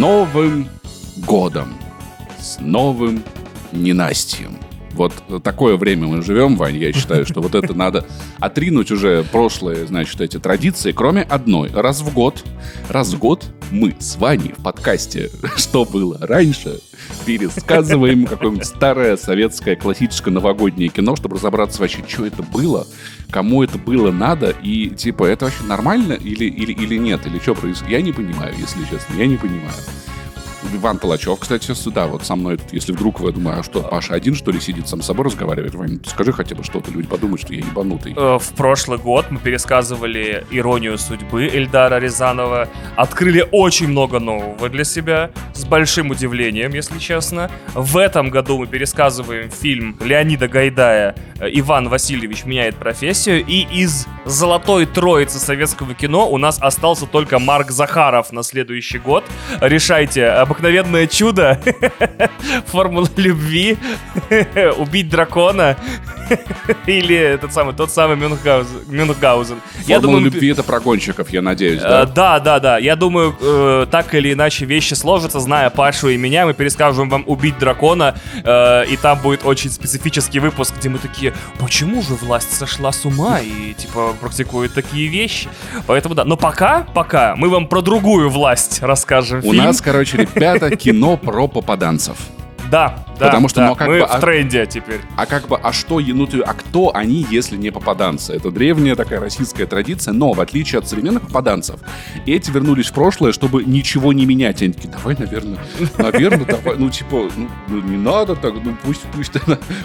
Новым годом! С новым ненастьем! Вот такое время мы живем, Вань, я считаю, что вот это надо отринуть уже прошлые, значит, эти традиции, кроме одной. Раз в год, раз в год мы с Ваней в подкасте «Что было раньше» пересказываем какое-нибудь старое советское классическое новогоднее кино, чтобы разобраться вообще, что это было, кому это было надо, и типа, это вообще нормально или, или, или нет, или что происходит. Я не понимаю, если честно, я не понимаю. Иван Толачев, кстати, сюда вот со мной, если вдруг вы думаете, а что, Паша один, что ли, сидит сам с собой разговаривает? Вань, скажи хотя бы что-то, люди подумают, что я ебанутый. Э, в прошлый год мы пересказывали «Иронию судьбы» Эльдара Рязанова, открыли очень много нового для себя, с большим удивлением, если честно. В этом году мы пересказываем фильм Леонида Гайдая э, «Иван Васильевич меняет профессию», и из золотой троицы советского кино у нас остался только Марк Захаров на следующий год. Решайте, обыкновенное чудо, формула любви, убить дракона или этот самый, тот самый Мюнхгаузен. Мюнхгаузен. Я думаю, любви это про гонщиков, я надеюсь, да? Да, да, да. Я думаю, э, так или иначе вещи сложатся, зная Пашу и меня, мы перескажем вам «Убить дракона», э, и там будет очень специфический выпуск, где мы такие, почему же власть сошла с ума и, типа, практикует такие вещи? Поэтому да. Но пока, пока мы вам про другую власть расскажем. У нас, короче, ребята, кино про попаданцев. Да, да, Потому что, да. ну, как мы бы, в а- тренде теперь. А как бы, а что, ну, ты- а кто они, если не попаданцы? Это древняя такая российская традиция, но в отличие от современных попаданцев, эти вернулись в прошлое, чтобы ничего не менять. Они такие, давай, наверное, наверное, давай, ну, типа, ну, ну, не надо так, ну, пусть, пусть,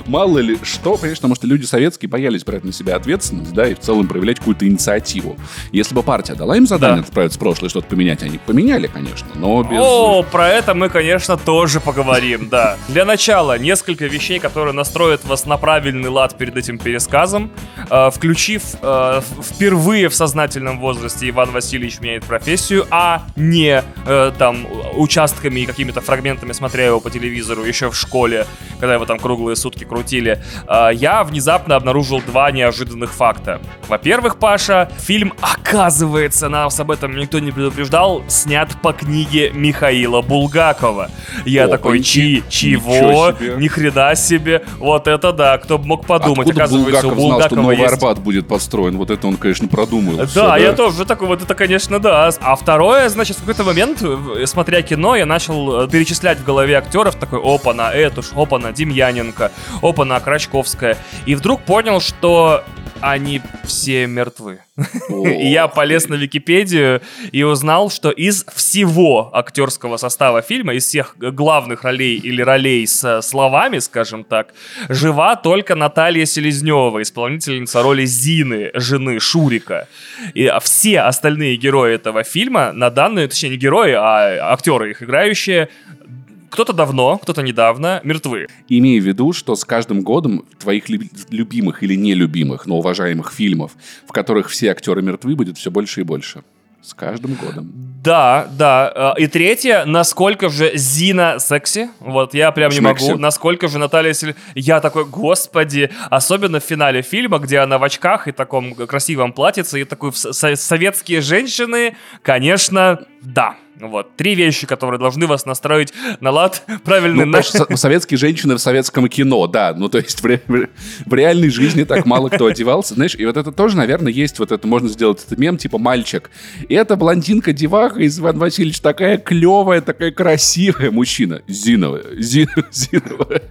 мало ли что, конечно, потому что люди советские боялись брать на себя ответственность, да, и в целом проявлять какую-то инициативу. Если бы партия дала им задание Да. отправиться в прошлое, что-то поменять, они поменяли, конечно, но без... О, про это мы, конечно, тоже поговорим, да. Для начала несколько вещей, которые настроят вас на правильный лад перед этим пересказом. Э, включив э, впервые в сознательном возрасте Иван Васильевич меняет профессию, а не э, там участками и какими-то фрагментами, смотря его по телевизору еще в школе, когда его там круглые сутки крутили, э, я внезапно обнаружил два неожиданных факта. Во-первых, Паша, фильм, оказывается, нас об этом никто не предупреждал, снят по книге Михаила Булгакова. Я О, такой, чи, ничего чего? Ни хрена себе. Вот это да, кто бы мог подумать. Откуда Оказывается, Булгаков у знал, что Булгакова Новый есть... Арбат будет построен? Вот это он, конечно, продумал. Да, всё, я тоже такой, вот это, конечно, да. А второе, значит, в какой-то момент, э, смотря кино, я начал э, перечислять в голове актеров, такой, опа, на Этуш, опа, на Демьяненко, опа, на Крачковская. И вдруг понял, что они все мертвы. И я полез на Википедию и узнал, что из всего актерского состава фильма, из всех главных ролей или ролей с словами, скажем так, жива только Наталья Селезнева, исполнительница роли Зины, жены Шурика. И все остальные герои этого фильма на данную, точнее не герои, а актеры их играющие, кто-то давно, кто-то недавно мертвы. Имея в виду, что с каждым годом твоих лю- любимых или нелюбимых, но уважаемых фильмов, в которых все актеры мертвы, будет все больше и больше. С каждым годом. Да, да. Э, И третье, насколько же Зина секси. Вот я прям не могу. Насколько же Наталья Сель... Я такой, господи. Особенно в финале фильма, где она в очках и таком красивом платьице, и такой советские женщины, конечно, да. Вот. Три вещи, которые должны вас настроить на лад правильный Ну, со- советские женщины в советском кино, да. Ну, то есть в, ре- в реальной жизни так мало кто одевался. Знаешь, и вот это тоже, наверное, есть вот это, можно сделать этот мем, типа мальчик. И эта блондинка-деваха из Иван Васильевич такая клевая, такая красивая. Мужчина. Зинова. Зи- Зинова.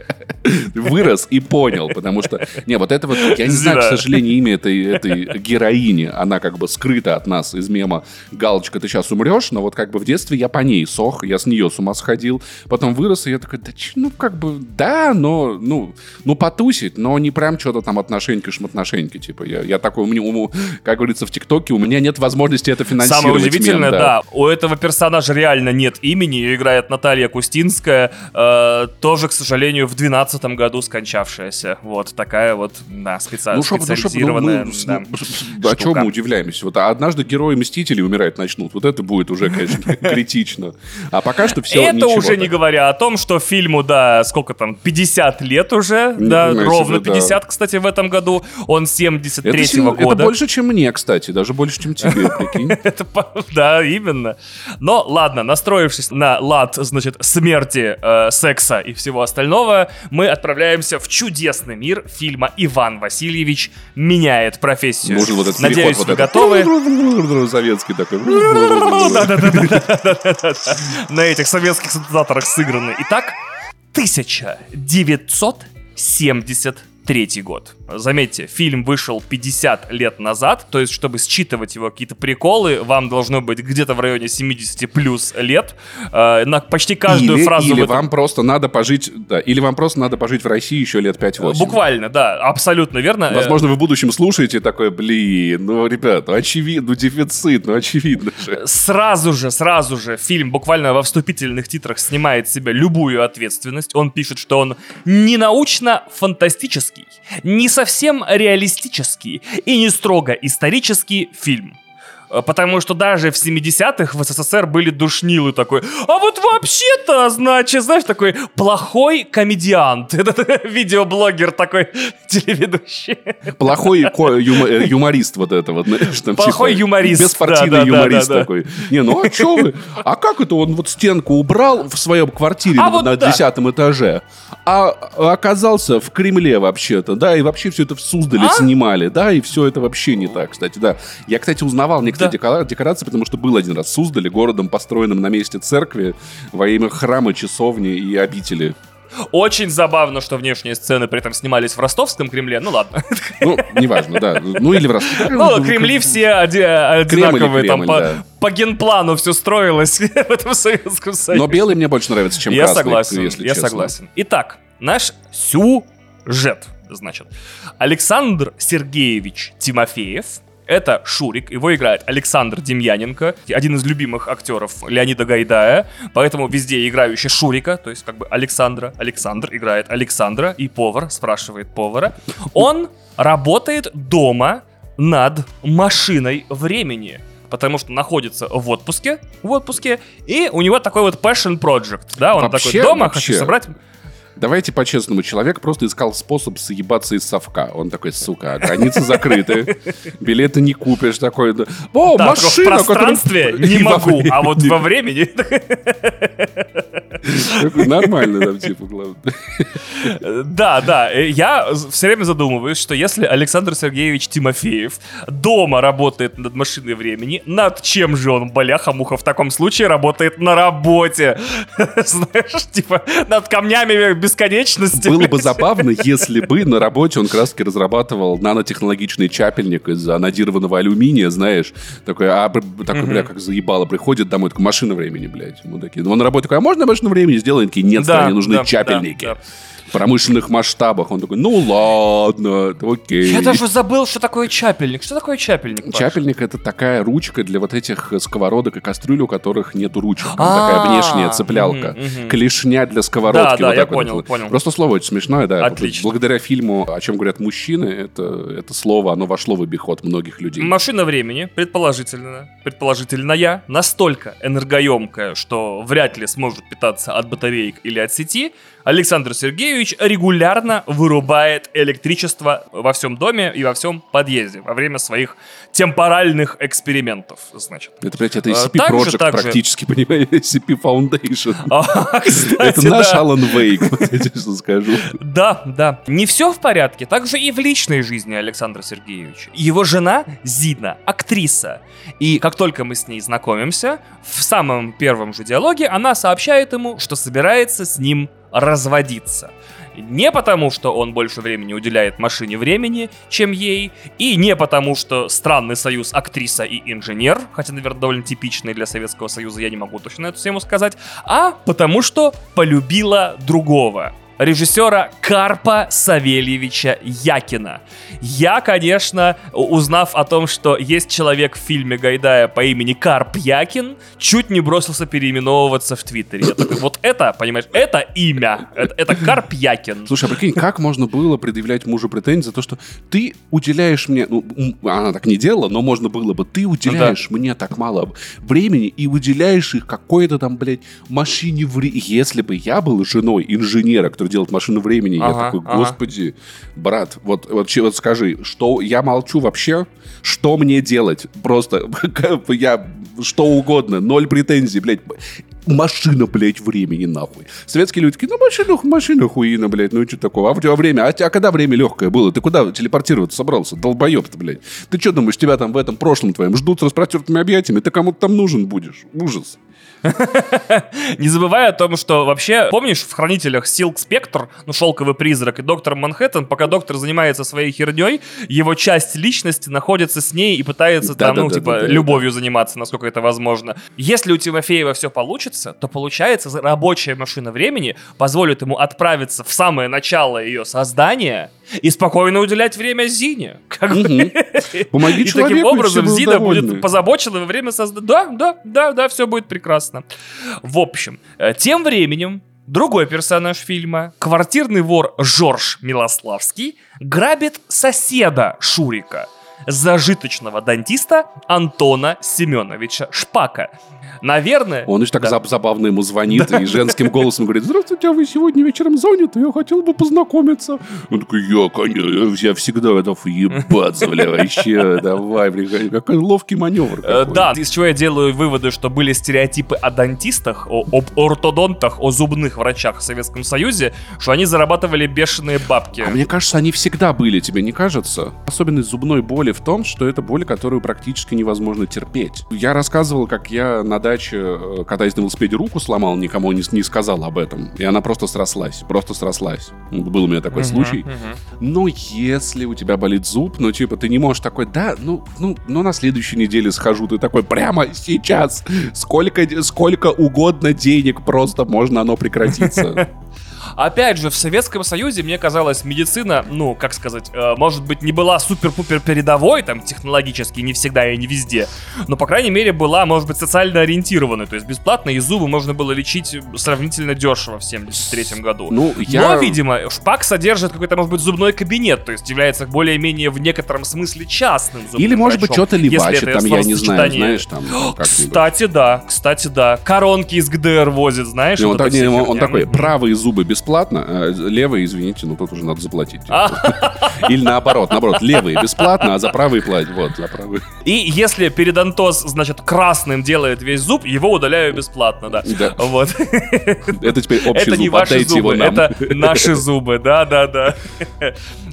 Вырос и понял, потому что... Не, вот это вот, я не знаю, к сожалению, имя этой, этой героини. Она как бы скрыта от нас из мема «Галочка, ты сейчас умрешь», но вот как бы в детстве я по ней сох, я с нее с ума сходил. Потом вырос, и я такой, да ч- ну как бы, да, но, ну, ну потусить, но не прям что-то там отношеньки-шмотношеньки, типа. Я, я такой, у меня, у- как говорится в ТикТоке, у меня нет возможности это финансировать. Самое удивительное, мем, да. у этого персонажа реально нет имени, ее играет Наталья Кустинская, э, тоже, к сожалению, в 2012 году скончавшаяся. Вот такая вот, да, специ... Ну, шо, ну, шо, ну, специализированная. мы, с- да, ну, о чем мы удивляемся? Вот а однажды герои Мстителей умирать начнут. Вот это будет уже, конечно, критично. А пока что все Это уже не говоря о том, что фильму, да, сколько там, 50 лет уже, да, ровно себе, да. 50, кстати, в этом году. Он 73-го Это, сильно- это года. больше, чем мне, кстати, даже больше, чем тебе, прикинь. Это да, именно. Но ладно, настроившись на лад, значит, смерти, э, секса и всего остального, мы отправляемся в чудесный мир фильма «Иван Васильевич меняет профессию». Нужен вот этот Надеюсь, переход вы вот этот. готовы? Советский такой. Да-да-да-да-да-да-да. На этих советских синтезаторах сыграны. Итак, 1973 год. Заметьте, фильм вышел 50 лет назад, то есть, чтобы считывать его какие-то приколы, вам должно быть где-то в районе 70 плюс лет. Э, На почти каждую Или, фразу или этом- вам просто надо пожить, да, или вам просто надо пожить в России еще лет 5-8. Буквально, да, абсолютно верно. Э, Возможно, вы в будущем слушаете такой, блин, ну, ребят, ну, очевидно, ну, дефицит, ну, очевидно же. Сразу же, сразу же фильм буквально во вступительных титрах снимает с себя любую ответственность. Он пишет, что он не научно-фантастический, не совсем реалистический и не строго исторический фильм. Э, Потому что даже в 70-х в СССР были душнилы такой, а вот вообще-то, значит, знаешь, такой плохой комедиант. Этот видеоблогер такой, телеведущий. Плохой юма- э, юморист вот это вот, знаешь, там, Плохой типа, юморист, Беспартийный да, да, юморист да, да. такой. Не, ну а что вы? А как это он вот стенку убрал в своем квартире А на- вот на да. десятом этаже, а оказался в Кремле вообще-то, да, и вообще все это в Суздале А? снимали, да, и все это вообще не так, кстати, да. Я, кстати, узнавал некоторые Да. декора- декорации, потому что был один раз в Суздале, городом, построенным на месте церкви во имя храма, часовни и обители. Очень забавно, что внешние сцены при этом снимались в ростовском Кремле. Ну ладно. Ну, неважно, да. Ну, или в Ростове. Ну, Кремли все оди- одинаковые. Там по, генплану все строилось в этом Советском Союзе. Но белый мне больше нравится, чем Я красный, согласен, если я согласен. Итак, наш сюжет, значит. Александр Сергеевич Тимофеев, это Шурик, его играет Александр Демьяненко, один из любимых актеров Леонида Гайдая, поэтому везде играющий Шурика, то есть как бы Александра. Александр играет Александра, и повар спрашивает повара. Он работает дома над машиной времени. Потому что находится в отпуске, в отпуске, и у него такой вот passion project, да, он Вообще- такой дома, вообще. хочу собрать Давайте по-честному, человек просто искал способ съебаться из совка. Он такой, сука, границы закрыты, билеты не купишь, такой, о, Да, в машина, которая- пространстве не могу, а вот во времени... Нормально там, типа, главное. Да, да, э, я все время задумываюсь, что если Александр Сергеевич Тимофеев дома работает над машиной времени, над чем же он, баляха-муха, в таком случае работает на работе? Знаешь, типа, над камнями бесконечности. Было бы забавно, если бы на работе он краски разрабатывал нанотехнологичный чапельник из анодированного алюминия, знаешь, такой, а, такой, бля, как заебало, приходит домой, такой, машина времени, блядь, мудаки. Он на работе такой, а можно машину времени сделать? Они Такие, нет, Да, стране нужны да, чапельники. да, да. Промышленных масштабах. Он такой, ну ладно, окей. Я даже забыл, что такое чапельник. Что такое чапельник? Паш? Чапельник это такая ручка для вот этих сковородок и кастрюль, у которых нету ручек. Там А, такая внешняя цеплялка. Клешня для сковородки. Да, да, я понял, понял. Просто слово очень смешное, да. Отлично. Благодаря фильму «О чем говорят мужчины», это, это слово, оно вошло в обиход многих людей. Машина времени, предположительно, предположительная, настолько энергоемкая, что вряд ли сможет питаться от батареек или от сети, Александр Сергеевич регулярно вырубает электричество во всем доме и во всем подъезде во время своих темпоральных экспериментов, значит. Это, блядь, это А, SCP также- Project также- практически, понимаешь, SCP Foundation. А, кстати, Это наш да. Алан Вейк, вот я тебе что скажу. Да, да. Не все в порядке, также и в личной жизни Александра Сергеевича. Его жена Зина, актриса. И как только мы с ней знакомимся, в самом первом же диалоге она сообщает ему, что собирается с ним разводиться. Не потому, что он больше времени уделяет машине времени, чем ей, и не потому, что странный союз актриса и инженер, хотя, наверное, довольно типичный для Советского Союза, я не могу точно эту тему сказать, а потому что полюбила другого. Режиссера Карпа Савельевича Якина. Я, конечно, узнав о том, что есть человек в фильме Гайдая по имени Карп Якин, чуть не бросился переименовываться в Твиттере. Я такой, вот это, понимаешь, это имя. Это, это Карп Якин. Слушай, а прикинь, как можно было предъявлять мужу претензии за то, что ты уделяешь мне... Ну, она так не делала, но можно было бы. Ты уделяешь ну, да. мне так мало времени и выделяешь их какой-то там, блядь, машине времени. Если бы я был женой инженера, который делает машину времени, ага, я такой, господи, ага. брат, вот, вот, вот скажи, что я молчу вообще? Что мне делать? Просто я что угодно, ноль претензий, блядь машина, блядь, времени, нахуй. Советские люди такие, ну, машина, машина хуина, блядь, ну, что такого? А у тебя время, а, а когда время легкое было? Ты куда телепортироваться собрался? Долбоеб-то, блядь. Ты что думаешь, тебя там в этом прошлом твоем ждут с распростертыми объятиями? Ты кому-то там нужен будешь? Ужас. Не забывая о том, что вообще, помнишь, в «Хранителях» Силк Спектр, ну, Шелковый призрак и Доктор Манхэттен, пока доктор занимается своей херней, его часть личности находится с ней и пытается там, ну, типа, любовью заниматься, насколько это возможно. Если у Тимофеева все получится, то получается, рабочая машина времени позволит ему отправиться в самое начало ее создания и спокойно уделять время Зине. Как. Помоги и таким образом Зина будет позабочена во время создания. Да, да, да, да, все будет прекрасно. В общем, э, тем временем Другой персонаж фильма, квартирный вор Жорж Милославский, грабит соседа Шурика, зажиточного дантиста Антона Семеновича Шпака, Наверное. Он еще так да. забавно ему звонит и женским голосом говорит, здравствуйте, а вы сегодня вечером заняты? Я хотел бы познакомиться. Он такой, я, конечно, я всегда готов ебаться, бля, вообще, давай, бля, какой ловкий маневр. Э, да, из чего я делаю выводы, что были стереотипы о дантистах, о, об ортодонтах, о зубных врачах в Советском Союзе, что они зарабатывали бешеные бабки. А мне кажется, они всегда были, тебе не кажется? Особенность зубной боли в том, что это боль, которую практически невозможно терпеть. Я рассказывал, как я на даче, э, катаясь на велосипеде, руку сломал, никому не, не сказал об этом. И она просто срослась, просто срослась. Был у меня такой uh-huh, случай. Uh-huh. Но если у тебя болит зуб, ну, типа, ты не можешь такой, да, ну, ну, ну на следующей неделе схожу, ты такой, прямо сейчас, сколько, сколько угодно денег, просто можно оно прекратиться. Опять же, в Советском Союзе, мне казалось, медицина, ну, как сказать, э, может быть, не была супер-пупер передовой, там, технологически, не всегда и не везде, но, по крайней мере, была, может быть, социально ориентированной, то есть бесплатно, и зубы можно было лечить сравнительно дешево в 73 году. Ну, я... Но, видимо, шпак содержит какой-то, может быть, зубной кабинет, то есть является более-менее в некотором смысле частным зубным Или, может быть, что-то либачит, там, я не знаю, знаешь, там, Кстати, да, кстати, да. Коронки из ГДР возит, знаешь? Не, он, так, не, он, такой, правые зубы бесплатно, бесплатно, а левые, извините, ну тут уже надо заплатить. Или наоборот, наоборот, левые бесплатно, а за правые платить. Вот, за правые. И если передонтоз, значит, красным делает весь зуб, его удаляю бесплатно, да. Да. Вот. Это теперь общий это зуб, не ваши зубы, его нам. Это наши зубы, да, да, да.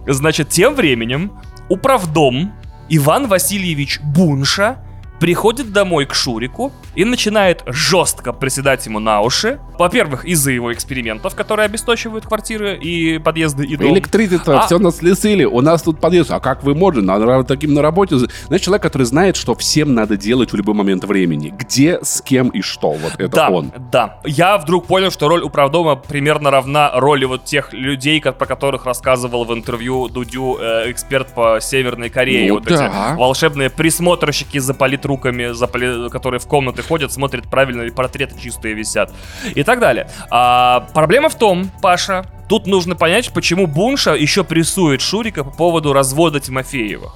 Значит, тем временем управдом Иван Васильевич Бунша приходит домой к Шурику и начинает жестко приседать ему на уши. Во-первых, из-за его экспериментов, которые обесточивают квартиры и подъезды и дом. Электричество, а... все нас лесили, у нас тут подъезд. А как вы можете? Надо таким на работе. Знаешь, человек, который знает, что всем надо делать в любой момент времени. Где, с кем и что. Вот это да, он. Да, Я вдруг понял, что роль управдома примерно равна роли вот тех людей, про которых рассказывал в интервью Дудю э, эксперт по Северной Корее. Ну, вот да. эти волшебные присмотрщики за политру руками, которые в комнаты ходят, смотрят, правильно ли портреты чистые висят и так далее. А, проблема в том, Паша, тут нужно понять, почему Бунша еще прессует Шурика по поводу развода Тимофеева.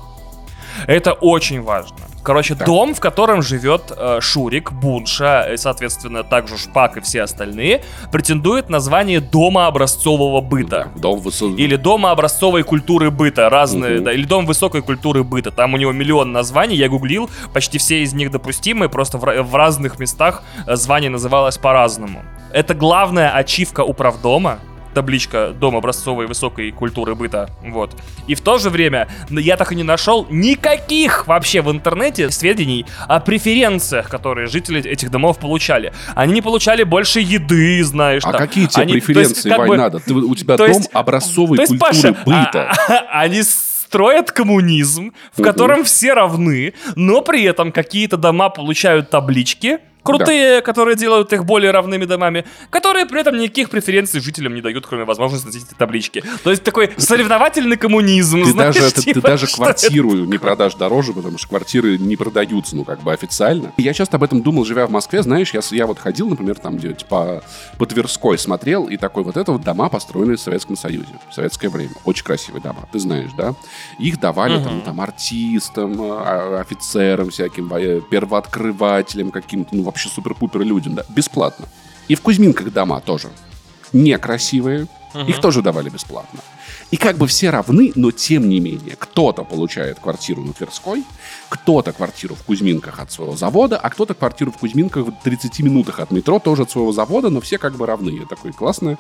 Это очень важно. Короче, да. дом, в котором живет э, Шурик, Бунша, и, соответственно, также Шпак и все остальные, претендует на звание Дома образцового быта. Дом высокой... Или Дома образцовой культуры быта. Разные, угу. да, или Дом высокой культуры быта. Там у него миллион названий, я гуглил, почти все из них допустимые, просто в, в разных местах э, звание называлось по-разному. Это главная ачивка управдома, табличка Дом образцовой высокой культуры быта. Вот. И в то же время я так и не нашел никаких вообще в интернете сведений о преференциях, которые жители этих домов получали. Они не получали больше еды, знаешь. А там. какие тебе Они, преференции, есть, Вань, бы, надо? Ты, у тебя дом есть, образцовой есть, культуры Паша, быта. А, а, они строят коммунизм, в котором все равны, но при этом какие-то дома получают таблички, крутые, которые делают их более равными домами, которые при этом никаких преференций жителям не дают, кроме возможности носить эти таблички. То есть такой соревновательный коммунизм. Ты знаешь, даже, ты, ты типа, даже квартиру не продашь дороже, потому что квартиры не продаются, ну, как бы официально. Я часто об этом думал, живя в Москве, знаешь, я, я вот ходил, например, там где по, по Тверской смотрел, и такой, вот это вот дома, построенные в Советском Союзе, в советское время. Очень красивые дома, ты знаешь, да? Их давали там, там артистам, а, офицерам всяким, во- первооткрывателям каким-то, ну, вообще супер-пупер людям, да, бесплатно. И в Кузьминках дома тоже некрасивые, их тоже давали бесплатно. И как бы все равны, но тем не менее, кто-то получает квартиру на Тверской, кто-то квартиру в Кузьминках от своего завода, а кто-то квартиру в Кузьминках в 30 минутах от метро тоже от своего завода, но все как бы равны. Это такой классная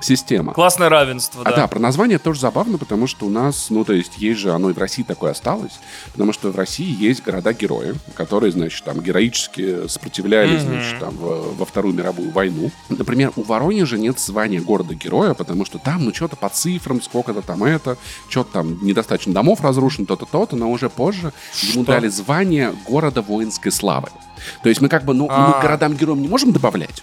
система. Классное равенство, А да. да, про название тоже забавно, потому что у нас, ну, то есть, есть же, оно и в России такое осталось, потому что в России есть города-герои, которые, значит, там, героически сопротивлялись, Мгм. значит, там, во, во Вторую мировую войну. Например, у Воронежа нет звания города-героя, потому что там, ну, что-то по цифрам, сколько-то там это, что-то там недостаточно домов разрушено, то-то, то-то, но уже позже ему Что? дали звание города воинской славы. То есть мы как бы, ну, мы А. городам-героям не можем добавлять,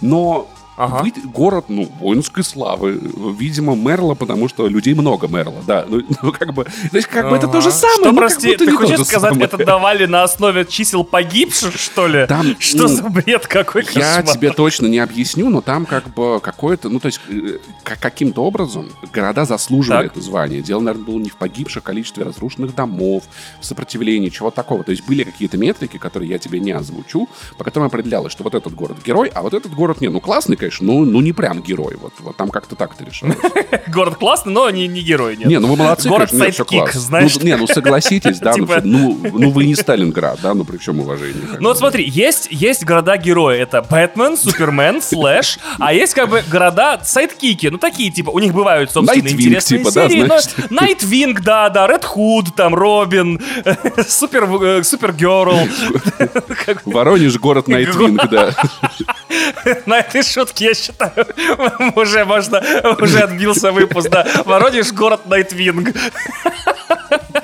но Ага. вы- город, ну, воинской славы. Видимо, Мерла, потому что людей много Мерла, да. Ну, ну, как бы, то есть, как бы это Ага. то же самое. Что, ну, прости, ты хочешь сказать, самое. это давали на основе чисел погибших, что ли? Там, Что ну, за бред какой Я кошмар? тебе точно не объясню, но там как бы какое-то, ну, то есть, э, как- каким-то образом города заслуживали Так. это звание. Дело, наверное, было не в погибших количестве разрушенных домов, в сопротивлении, чего такого. То есть были какие-то метрики, которые я тебе не озвучу, по которым определялось, что вот этот город герой, а вот этот город не. Ну, классный, конечно, но ну, не прям герой. Вот, вот там как-то так это решалось. Город классный, но не, не герой, нет. Не, ну вы молодцы, Город конечно, нет, всё sidekick, класс. знаешь. Ну, не, ну согласитесь, да, ну, Типа- ну, ну вы не Сталинград, да, ну при всем уважении. Ну вот смотри, есть, есть города-герои, это Бэтмен, Супермен, Флэш, а есть как бы города sidekick и, ну такие типа, у них бывают собственные Nightwing, интересные типа, да, серии, но знаешь? Nightwing, да, да, Red Hood, там, Робин, Супер, э, Супергерл, Воронеж, город Nightwing, да. на этой шутке, я считаю, уже можно, уже отбился выпуск, да, Воронеж, город Nightwing.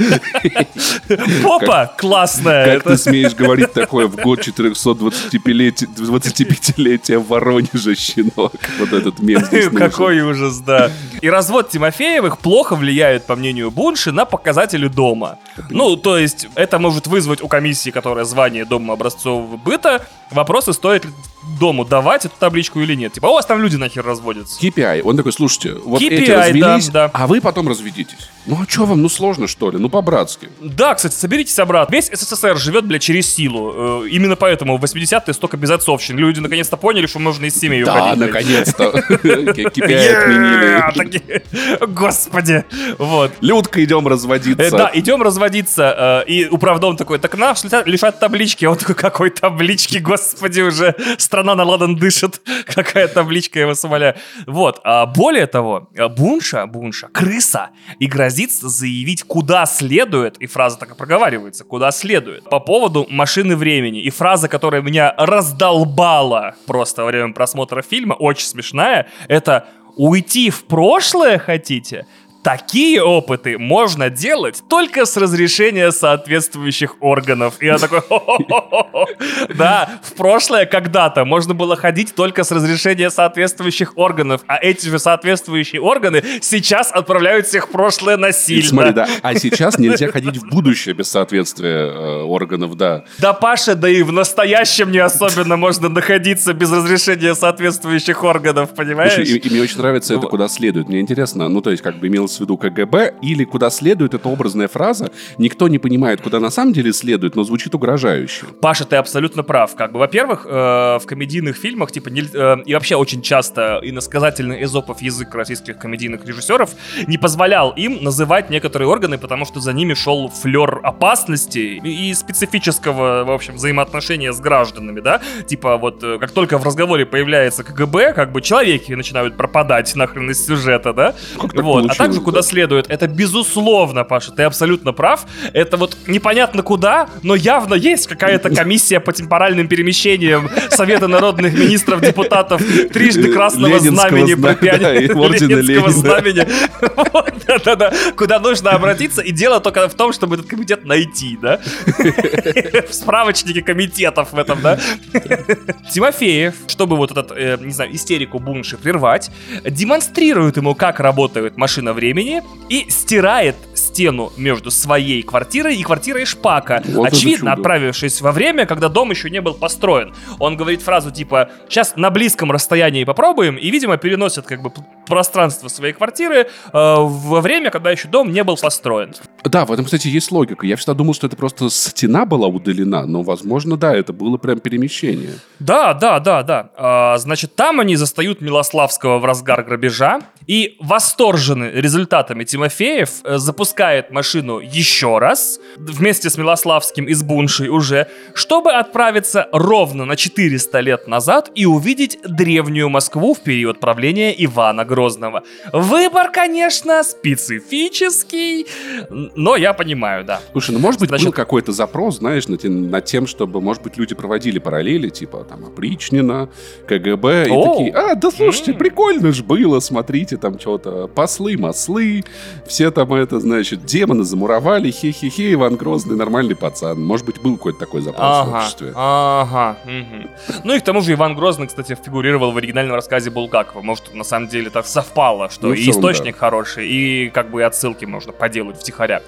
Попа классная. Как ты смеешь говорить такое в год 425-летия 25-летия Воронежа, щенок? Вот этот мем здесь нужен. Какой ужас, да. И развод Тимофеевых плохо влияет, по мнению Бунши, на показатели дома. Ну, то есть, это может вызвать у комиссии, которая звание Дома образцового быта, вопросы, стоит ли дому давать эту табличку или нет. Типа, у вас там люди нахер разводятся. KPI. Он такой, слушайте, вот KPI, эти да, развелись, да. а вы потом разведитесь. Ну а что вам, ну сложно что ли? Ну по-братски. Да, кстати, соберитесь обратно. Весь СССР живет, бля, через силу. Э, Именно поэтому в 80-е столько безотцовщин. Люди наконец-то поняли, что можно из семьи Да, уходить. блядь. наконец-то. KPI отменили. Господи. Вот. Людка, идем Э, разводиться. да, идем разводиться. э, и управдом такой, так нас лишат таблички. Он такой, какой таблички, господи, уже страна на ладан дышит. Какая табличка, я вас умоляю. Вот, а более того, э, Бунша, Бунша, крыса, и грозится заявить, куда следует, и фраза так и проговаривается, куда следует, по поводу машины времени. И фраза, которая меня раздолбала просто во время просмотра фильма, очень смешная, это «Уйти в прошлое хотите?» Такие опыты можно делать только с разрешения соответствующих органов. И я такой, да, в прошлое когда-то можно было ходить только с разрешения соответствующих органов, а эти же соответствующие органы сейчас отправляют всех в прошлое насильно. Смотри, да. А сейчас нельзя ходить в будущее без соответствия э, органов, да. Да, Паша, да и в настоящем не особенно можно находиться без разрешения соответствующих органов, понимаешь? Слушай, и, и мне очень нравится это куда следует. Мне интересно, ну, то есть, как бы имелось в виду КГБ, или куда следует, это образная фраза. Никто не понимает, куда на самом деле следует, но звучит угрожающе. Паша, ты абсолютно прав. Как бы, во-первых, э, в комедийных фильмах, типа, не- э, и вообще очень часто иносказательный эзопов язык российских комедийных режиссеров не позволял им называть некоторые органы, потому что за ними шел флер опасности и специфического, в общем, взаимоотношения с гражданами, да? Типа, вот, э, как только в разговоре появляется КГБ, как бы человеки начинают пропадать нахрен из сюжета, да? Как вот. А также куда да. следует. Это безусловно, Паша, ты абсолютно прав. Это вот непонятно куда, но явно есть какая-то комиссия по темпоральным перемещениям Совета народных министров, депутатов, трижды красного знамени зна- да, Ленинского знамени. Вот. Куда нужно обратиться. И дело только в том, чтобы этот комитет найти, да? В справочнике комитетов в этом, да? Тимофеев, чтобы вот этот, э, не знаю, истерику Бунши прервать, демонстрирует ему, как работает машина времени и стирает стену между своей квартирой и квартирой Шпака, Вот очевидно отправившись во время, когда дом еще не был построен. Он говорит фразу типа «сейчас на близком расстоянии попробуем», и, видимо, переносит как бы пространство своей квартиры э, во время, когда еще дом не был построен. Да, в этом, кстати, есть логика. Я всегда думал, что это просто стена была удалена, но, возможно, да, это было прям перемещение. Да, да, да, да. А, значит, там они застают Милославского в разгар грабежа, и восторженный результатами Тимофеев э, запускает машину еще раз, вместе с Милославским и с Буншей уже, чтобы отправиться ровно на 400 лет назад и увидеть древнюю Москву в период правления Ивана Грозного. Выбор, конечно, специфический, но я понимаю, да. Слушай, ну, может быть, Значит- был какой-то запрос, знаешь, над тем, над тем, чтобы, может быть, люди проводили параллели, типа, там, Опричнина, КГБ, и О! такие, а, да слушайте, прикольно ж было, смотрите, там, что-то, послы, маслы, все там, это, значит, демоны замуровали, хе-хе-хе, Иван Грозный, нормальный пацан. Может быть, был какой-то такой запрос в Ага, обществе. ага. мгм. Ну и к тому же Иван Грозный, кстати, фигурировал в оригинальном рассказе Булгакова. Может, на самом деле так совпало, что Ну, в и целом, источник хороший, и как бы и отсылки можно поделать втихаря.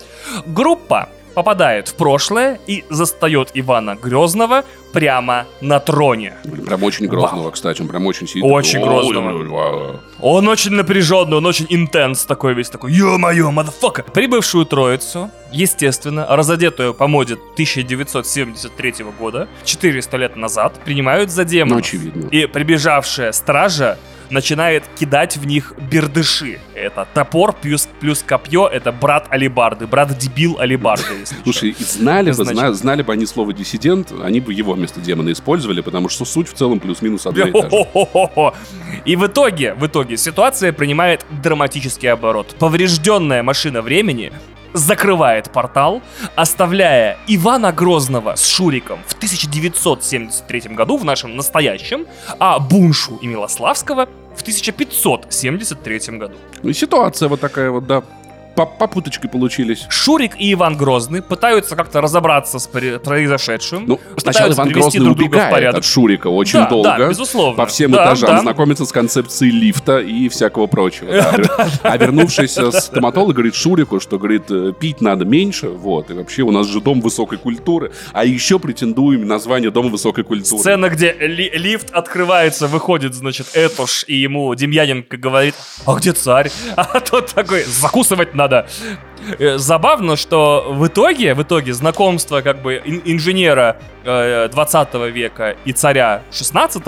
Группа попадает в прошлое и застает Ивана Грозного прямо на троне. Прям очень грозного, кстати, он прям очень сильно. Очень грозного. Он очень напряженный, он очень intense такой весь, такой, ё-моё, motherfucker. Прибывшую троицу, естественно, разодетую по моде 1973 года, 400 лет назад, принимают за Ну, демонов. очевидно. И прибежавшая стража начинает кидать в них бердыши. Это топор плюс, плюс копье, это брат алебарды, брат дебил алебарды. Слушай, знали бы, знали бы они слово диссидент, они бы его вместо демона использовали, потому что суть в целом плюс-минус одна и та же. И в итоге, в итоге ситуация принимает драматический оборот. Поврежденная машина времени закрывает портал, оставляя Ивана Грозного с Шуриком в 1973 году, в нашем настоящем, а Буншу и Милославского в 1573 году. Ну ситуация вот такая вот, да. По попуточкой получились. Шурик и Иван Грозный пытаются как-то разобраться с произошедшим. Ну, сначала Иван Грозный друг друга в убегает порядок. от Шурика очень Да, долго. да, безусловно. По всем Да, этажам да. знакомится с концепцией лифта и всякого прочего. да. А вернувшись стоматолог говорит Шурику, что, говорит, э, пить надо меньше, вот, и вообще у нас же дом высокой культуры, а еще претендуем на звание дома высокой культуры. Сцена, где ли- лифт открывается, выходит, значит, Этуш, и ему Демьяненко говорит, а где царь? А тот такой, закусывать надо. Э, Забавно, что в итоге, в итоге знакомство как бы ин- инженера э, 20 века и царя 16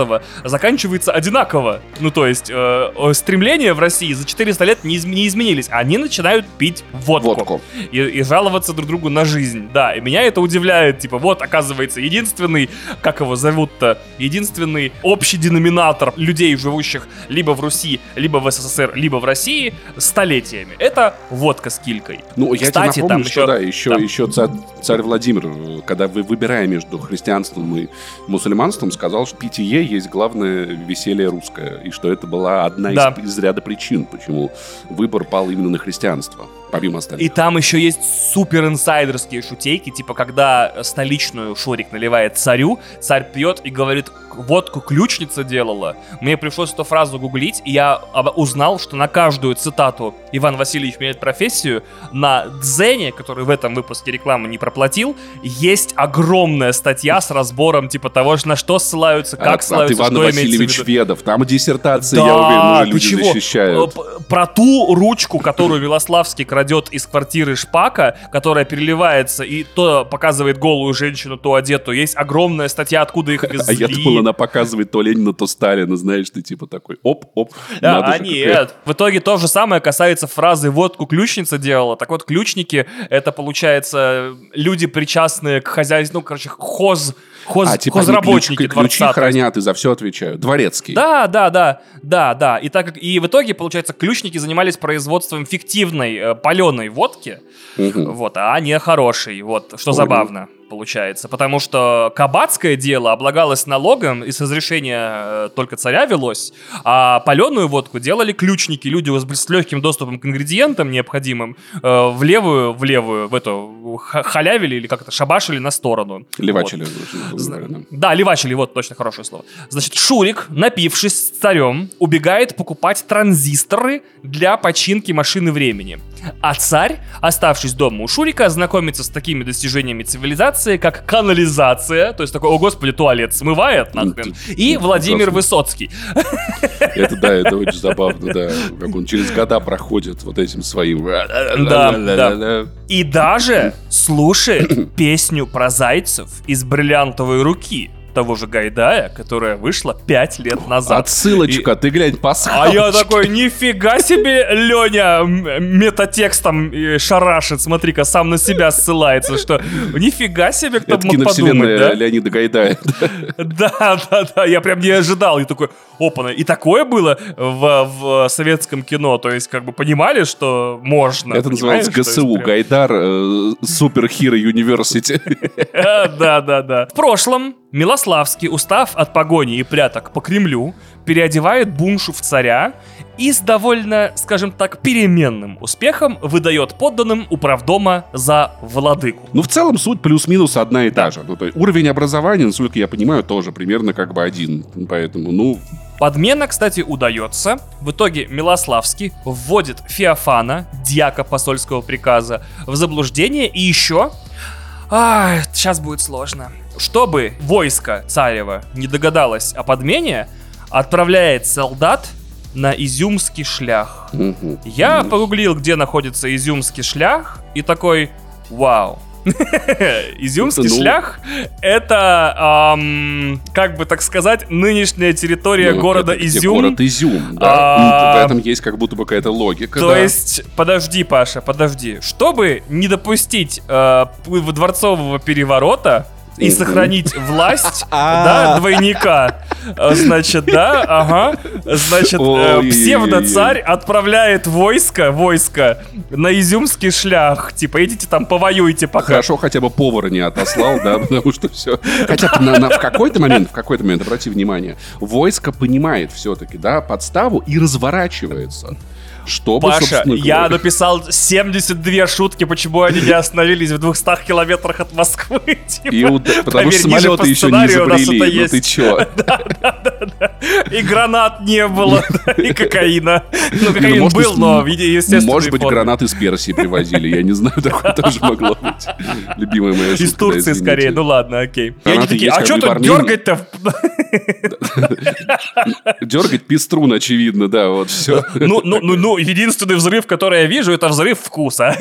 заканчивается одинаково. Ну, то есть, э, э, стремления в России за 400 лет не, изм- не изменились. Они начинают пить водку. Водку. И, и жаловаться друг другу на жизнь. Да, и меня это удивляет. Типа, вот, оказывается, единственный, как его зовут-то, единственный общий деноминатор людей, живущих либо в Руси, либо в СССР, либо в России столетиями. Это водка с килькой. Ну, я Кстати, тебе там напомню, что еще- да, еще, да. еще царь, царь Владимир, э, когда вы выбирая между христианством и мусульманством, сказал, что питье есть главное веселье русское, и что это была одна Да. из, из ряда причин, почему выбор пал именно на христианство, помимо остальных. И там еще есть супер инсайдерские шутейки, типа когда столичную Шурик наливает царю, царь пьет и говорит, водку ключница делала. Мне пришлось эту фразу гуглить, и я узнал, что на каждую цитату Иван Васильевич меняет профессию, на Дзене, который в этом выпуске рекламы не проплатил, есть огромная статья с разбором типа того, на что ссылаются, как от ссылаются, Ивана что Васильевич. Ведов. Там диссертации, Да, я уверен, уже люди чего? защищают. Э, Про ту ручку, которую Милославский крадет из квартиры Шпака, которая переливается и то показывает голую женщину, то одетую. Есть огромная статья, откуда их везли. А я думал, она показывает то Ленина, то Сталина, знаешь, ты типа такой, оп-оп. Да, а же, нет. В итоге то же самое касается фразы «водку ключница делала». Так вот, ключники — это, получается, люди, причастные к хозяйству, ну, короче, хоз хоз, а, типа хозработники ключ- ключи дворца. хранят и за все отвечают. Дворецкий. Да, да, да, да, да. И так как и в итоге, получается, ключники занимались производством фиктивной э, паленой водки, Мгм. вот, а не хорошей, вот, что Понял. забавно получается, потому что кабацкое дело облагалось налогом и с разрешения э, только царя велось, а паленую водку делали ключники, люди с, легким доступом к ингредиентам необходимым э, в левую, в левую, в эту ха- халявили или как это шабашили на сторону. Левачили. Вот. Да, левачили, вот точно хорошее слово. Значит, Шурик, напившись с царем, убегает покупать транзисторы для починки машины времени. А царь, оставшись дома у Шурика, знакомится с такими достижениями цивилизации, как канализация, то есть такой, о господи, туалет смывает нахрен, и Владимир Высоцкий. Это да, это очень забавно, да. Как он через года проходит вот этим своим. да. И даже слушает песню про зайцев из «Бриллиантовой руки» того же Гайдая, которая вышла пять лет назад. Отсылочка, ты глянь, пасхалочка. А я такой, нифига себе, Леня метатекстом э, шарашит, смотри-ка, сам на себя ссылается, что нифига себе, кто Это мог подумать, да? Леонида Гайдая. Да, да, да, я прям не ожидал, и такой, опа, и такое было в, в советском кино, то есть как бы понимали, что можно. Это называется ГСУ, прям- Гайдар э, Супер Хиро Юниверсити. Да, да, да. В прошлом Милославский, устав от погони и пряток по Кремлю, переодевает Буншу в царя и с довольно, скажем так, переменным успехом выдает подданным управдома за владыку. Ну, в целом, суть плюс-минус одна и Да. та же. Ну, то есть уровень образования, насколько я понимаю, тоже примерно как бы один. Поэтому, ну, Подмена, кстати, удается. В итоге Милославский вводит Феофана, дьяка посольского приказа, в заблуждение и еще... Ай, сейчас будет сложно. Чтобы войско царева не догадалось о подмене, отправляет солдат на изюмский шлях. Я погуглил, где находится изюмский шлях, и такой, вау. Изюмский Ну. шлях — это, как бы так сказать, нынешняя территория ну, города это Изюм. Город Изюм, да. А, В этом есть как будто бы какая-то логика, То да. есть, подожди, Паша, подожди. Чтобы не допустить э, дворцового переворота и сохранить власть, да, двойника, э, значит, да, ага, значит, э, Ой-ой-ой. псевдо-царь отправляет войско, войско на изюмский шлях, типа, идите там повоюйте пока. Хорошо, хотя бы повара не отослал, да, потому что все. Хотя на- в какой-то момент, в какой-то момент, обрати внимание, войско понимает все-таки, да, подставу и разворачивается. Чтобы, Паша, я говоря- написал 72 шутки, почему они не остановились в 200 километрах от Москвы. типа. И уд- потому что самолеты еще не изобрели. Ну ты чё? И гранат не было, да, и кокаина. Ну, Ну, кокаин был, но, естественно, Может быть, гранаты из Персии привозили, я не знаю, такое тоже могло быть. Любимая моя. Из да, Турции скорее, ну ладно, окей. И они такие, а что тут Армении». дергать-то? Дергать пиструн, очевидно, да, вот все. Ну, ну, ну, ну, единственный взрыв, который я вижу, это взрыв вкуса.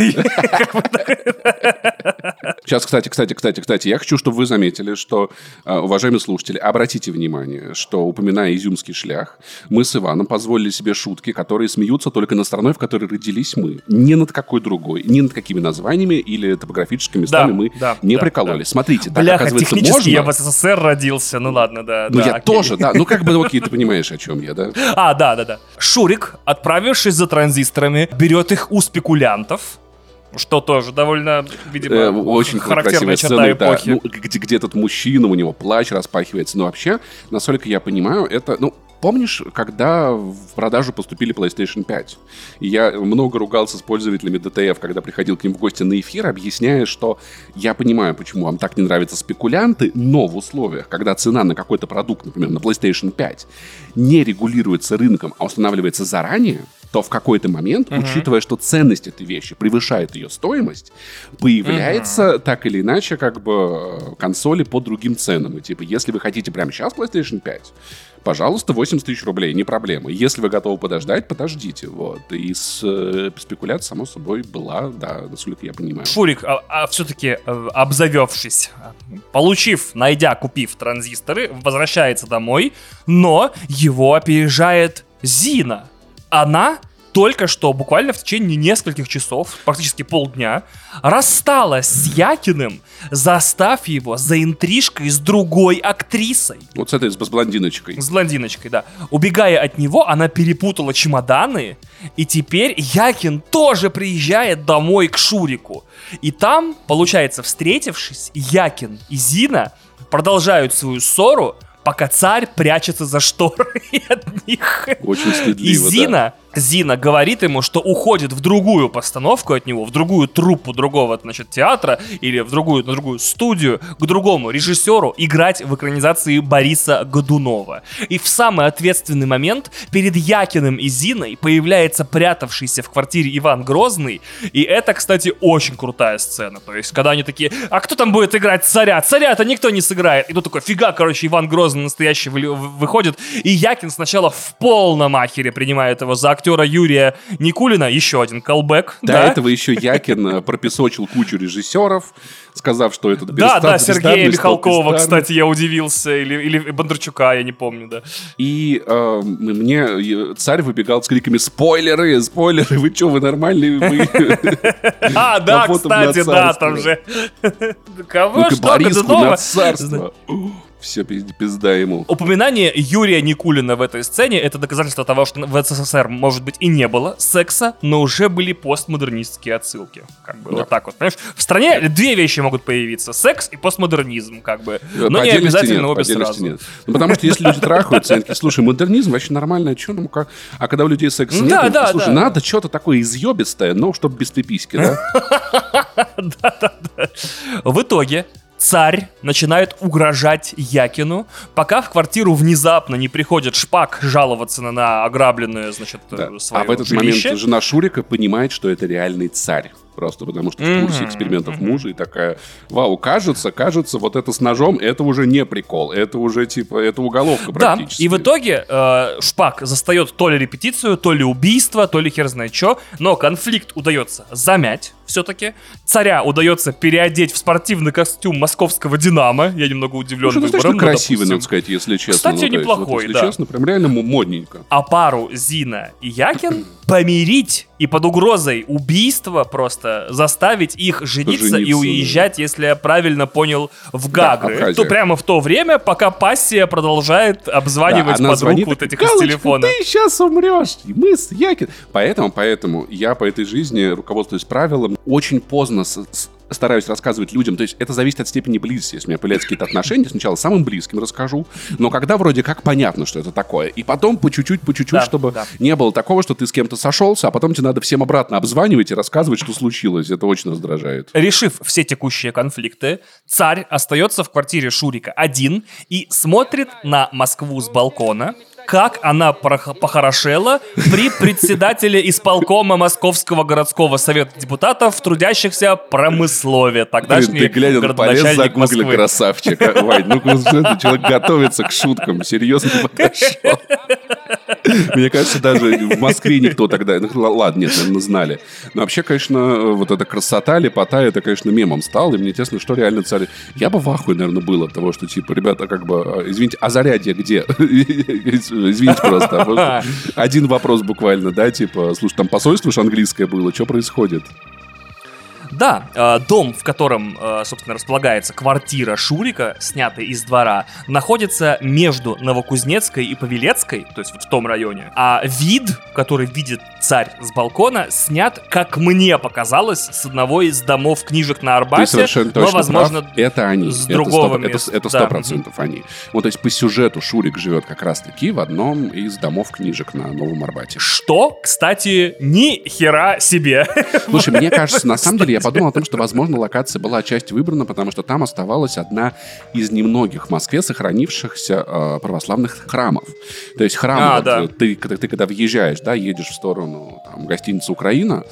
Сейчас, кстати, кстати, кстати, кстати, я хочу, чтобы вы заметили, что, э, уважаемые слушатели, обратите внимание, что, упоминая изюмский шлях, мы с Иваном позволили себе шутки, которые смеются только над страной, в которой родились мы. Не над какой другой, не над какими названиями или топографическими местами мы да, не да, прикололись. Смотрите, так, Бляха, оказывается, технически я в можно... СССР родился, ну ладно, да. Ну, да, я окей. тоже, да. Ну, как бы, окей, ты понимаешь, о чем я, да? А, да, да, да. Шурик, отправившись за транзисторами, берет их у спекулянтов, что тоже довольно, видимо, Э, очень характерная черта сцена, да. эпохи. Ну, где, где этот мужчина, у него плащ распахивается. Но вообще, насколько я понимаю, это, ну, Помнишь, когда в продажу поступили PlayStation 5? И я много ругался с пользователями DTF, когда приходил к ним в гости на эфир, объясняя, что я понимаю, почему вам так не нравятся спекулянты, но в условиях, когда цена на какой-то продукт, например, на PlayStation 5, не регулируется рынком, а устанавливается заранее, то в какой-то момент, учитывая, что ценность этой вещи превышает ее стоимость, появляется так или иначе как бы э, консоли по другим ценам. И типа, если вы хотите прямо сейчас PlayStation 5, пожалуйста, 80 тысяч рублей, не проблема. Если вы готовы подождать, подождите. Вот. И с э, спекуляцией, само собой, была, да, насколько я понимаю. Шурик, а, все-таки обзавевшись, получив, найдя, купив транзисторы, возвращается домой, но его опережает Зина. Она только что, буквально в течение нескольких часов, практически полдня, рассталась с Якиным, застав его за интрижкой с другой актрисой. Вот с этой, с блондиночкой. С блондиночкой, да. Убегая от него, она перепутала чемоданы, и теперь Якин тоже приезжает домой к Шурику. И там, получается, встретившись, Якин и Зина продолжают свою ссору, пока царь прячется за шторой от них. Очень стыдливо, И Зина, Зина говорит ему, что уходит в другую постановку от него, в другую труппу другого, значит, театра или в другую, на другую студию, к другому режиссеру играть в экранизации Бориса Годунова. И в самый ответственный момент перед Якиным и Зиной появляется прятавшийся в квартире Иван Грозный, и это, кстати, очень крутая сцена. То есть, когда они такие, а кто там будет играть царя? Царя-то никто не сыграет. И тут такой, фига, короче, Иван Грозный настоящий вы- выходит, и Якин сначала в полном ахере принимает его за актера Юрия Никулина, еще один колбэк. До да? этого еще Якин э, пропесочил кучу режиссеров, сказав, что этот Да, да, Сергея Михалкова, кстати, я удивился, или, или Бондарчука, я не помню, да. И э, мне царь выбегал с криками «Спойлеры! Спойлеры! Вы что, вы нормальные? Вы...» А, да, кстати, да, там же. Кого, Ну-ка, что, Бориску Годунова? на царство! Все, пизда ему. Упоминание Юрия Никулина в этой сцене это доказательство того, что в СССР, может быть, и не было секса, но уже были постмодернистские отсылки. Как бы Да. вот так вот. Понимаешь, в стране две вещи могут появиться: секс и постмодернизм, как бы. По Но не обязательно нет, обе сразу. нет. Ну, потому что если люди трахаются, они такие, слушай, модернизм вообще нормально, что нам как? А когда у людей секса Ну нет, да, да, слушай, да. надо что-то такое изъебистое, но чтобы без пиписьки, да? В итоге царь начинает угрожать Якину, пока в квартиру внезапно не приходит Шпак жаловаться на, на ограбленное, значит, Да. э, свое А в этот жилище. момент жена Шурика понимает, что это реальный царь. Просто потому что в курсе экспериментов мужа и такая, вау, кажется, кажется, вот это с ножом, это уже не прикол, это уже типа, это уголовка Да, практически. и в итоге э, Шпак застает то ли репетицию, то ли убийство, то ли хер знает что, но конфликт удается замять все-таки. Царя удается переодеть в спортивный костюм московского «Динамо». Я немного удивлен Слушай, выбором. достаточно но, красивый, допустим. надо сказать, если честно. Кстати, Ну, то есть, неплохой, вот, если да. честно, прям реально мо- модненько. А пару Зина и Якин помирить и под угрозой убийства просто заставить их жениться, и Жениться, уезжать, если я правильно понял, в Да, Гагры. Абхазия. то прямо в то время, пока пассия продолжает обзванивать Да, подруг вот этих из «Галочка, телефона. ты сейчас умрешь. И мы с Якин. Поэтому, поэтому я по этой жизни, руководствуясь правилом, очень поздно с- с- стараюсь рассказывать людям. То есть это зависит от степени близости. Если у меня появляются какие-то отношения, сначала самым близким расскажу, но когда вроде как понятно, что это такое. И потом по чуть-чуть, по чуть-чуть, Да, чтобы да. не было такого, что ты с кем-то сошелся, а потом тебе надо всем обратно обзванивать и рассказывать, что случилось. Это очень раздражает. Решив все текущие конфликты, царь остается в квартире Шурика один и смотрит на Москву с балкона, как она похорошела при председателе исполкома Московского городского совета депутатов, трудящихся промыслове, тогдашний ты глядя на полез городоначальник загугли, Москвы. красавчик. Вань, ну этот человек готовится к шуткам. Серьезно подошел. Мне кажется, даже в Москве никто тогда... ну, Ладно, нет, наверное, знали. Но вообще, конечно, вот эта красота, лепота, это, конечно, мемом стало. И мне интересно, что реально царь... Я бы в ахуе, наверное, был от того, что, типа, ребята, как бы... а, Извините, а зарядье где? Извините просто. а Один вопрос буквально, да, типа, слушай, там посольство же английское было, что происходит? Да, э, дом, в котором, э, собственно, располагается квартира Шурика, снятая из двора, находится между Новокузнецкой и Павелецкой, то есть вот в том районе. А вид, который видит царь с балкона, снят, как мне показалось, с одного из домов книжек на Ты Арбате, совершенно но, точно возможно, прав. Это они. с другого сто- это, места, это да. сто процентов они. Вот, то есть по сюжету Шурик живет как раз-таки в одном из домов книжек на Новом Арбате. что, кстати, ни хера себе. Слушай, мне кажется, на самом деле я подумал о том, что, возможно, локация была отчасти выбрана, потому что там оставалась одна из немногих в Москве сохранившихся э, православных храмов. То есть храм, А, вот, да. э, ты, когда, ты когда въезжаешь, да, едешь в сторону там, гостиницы «Украина»,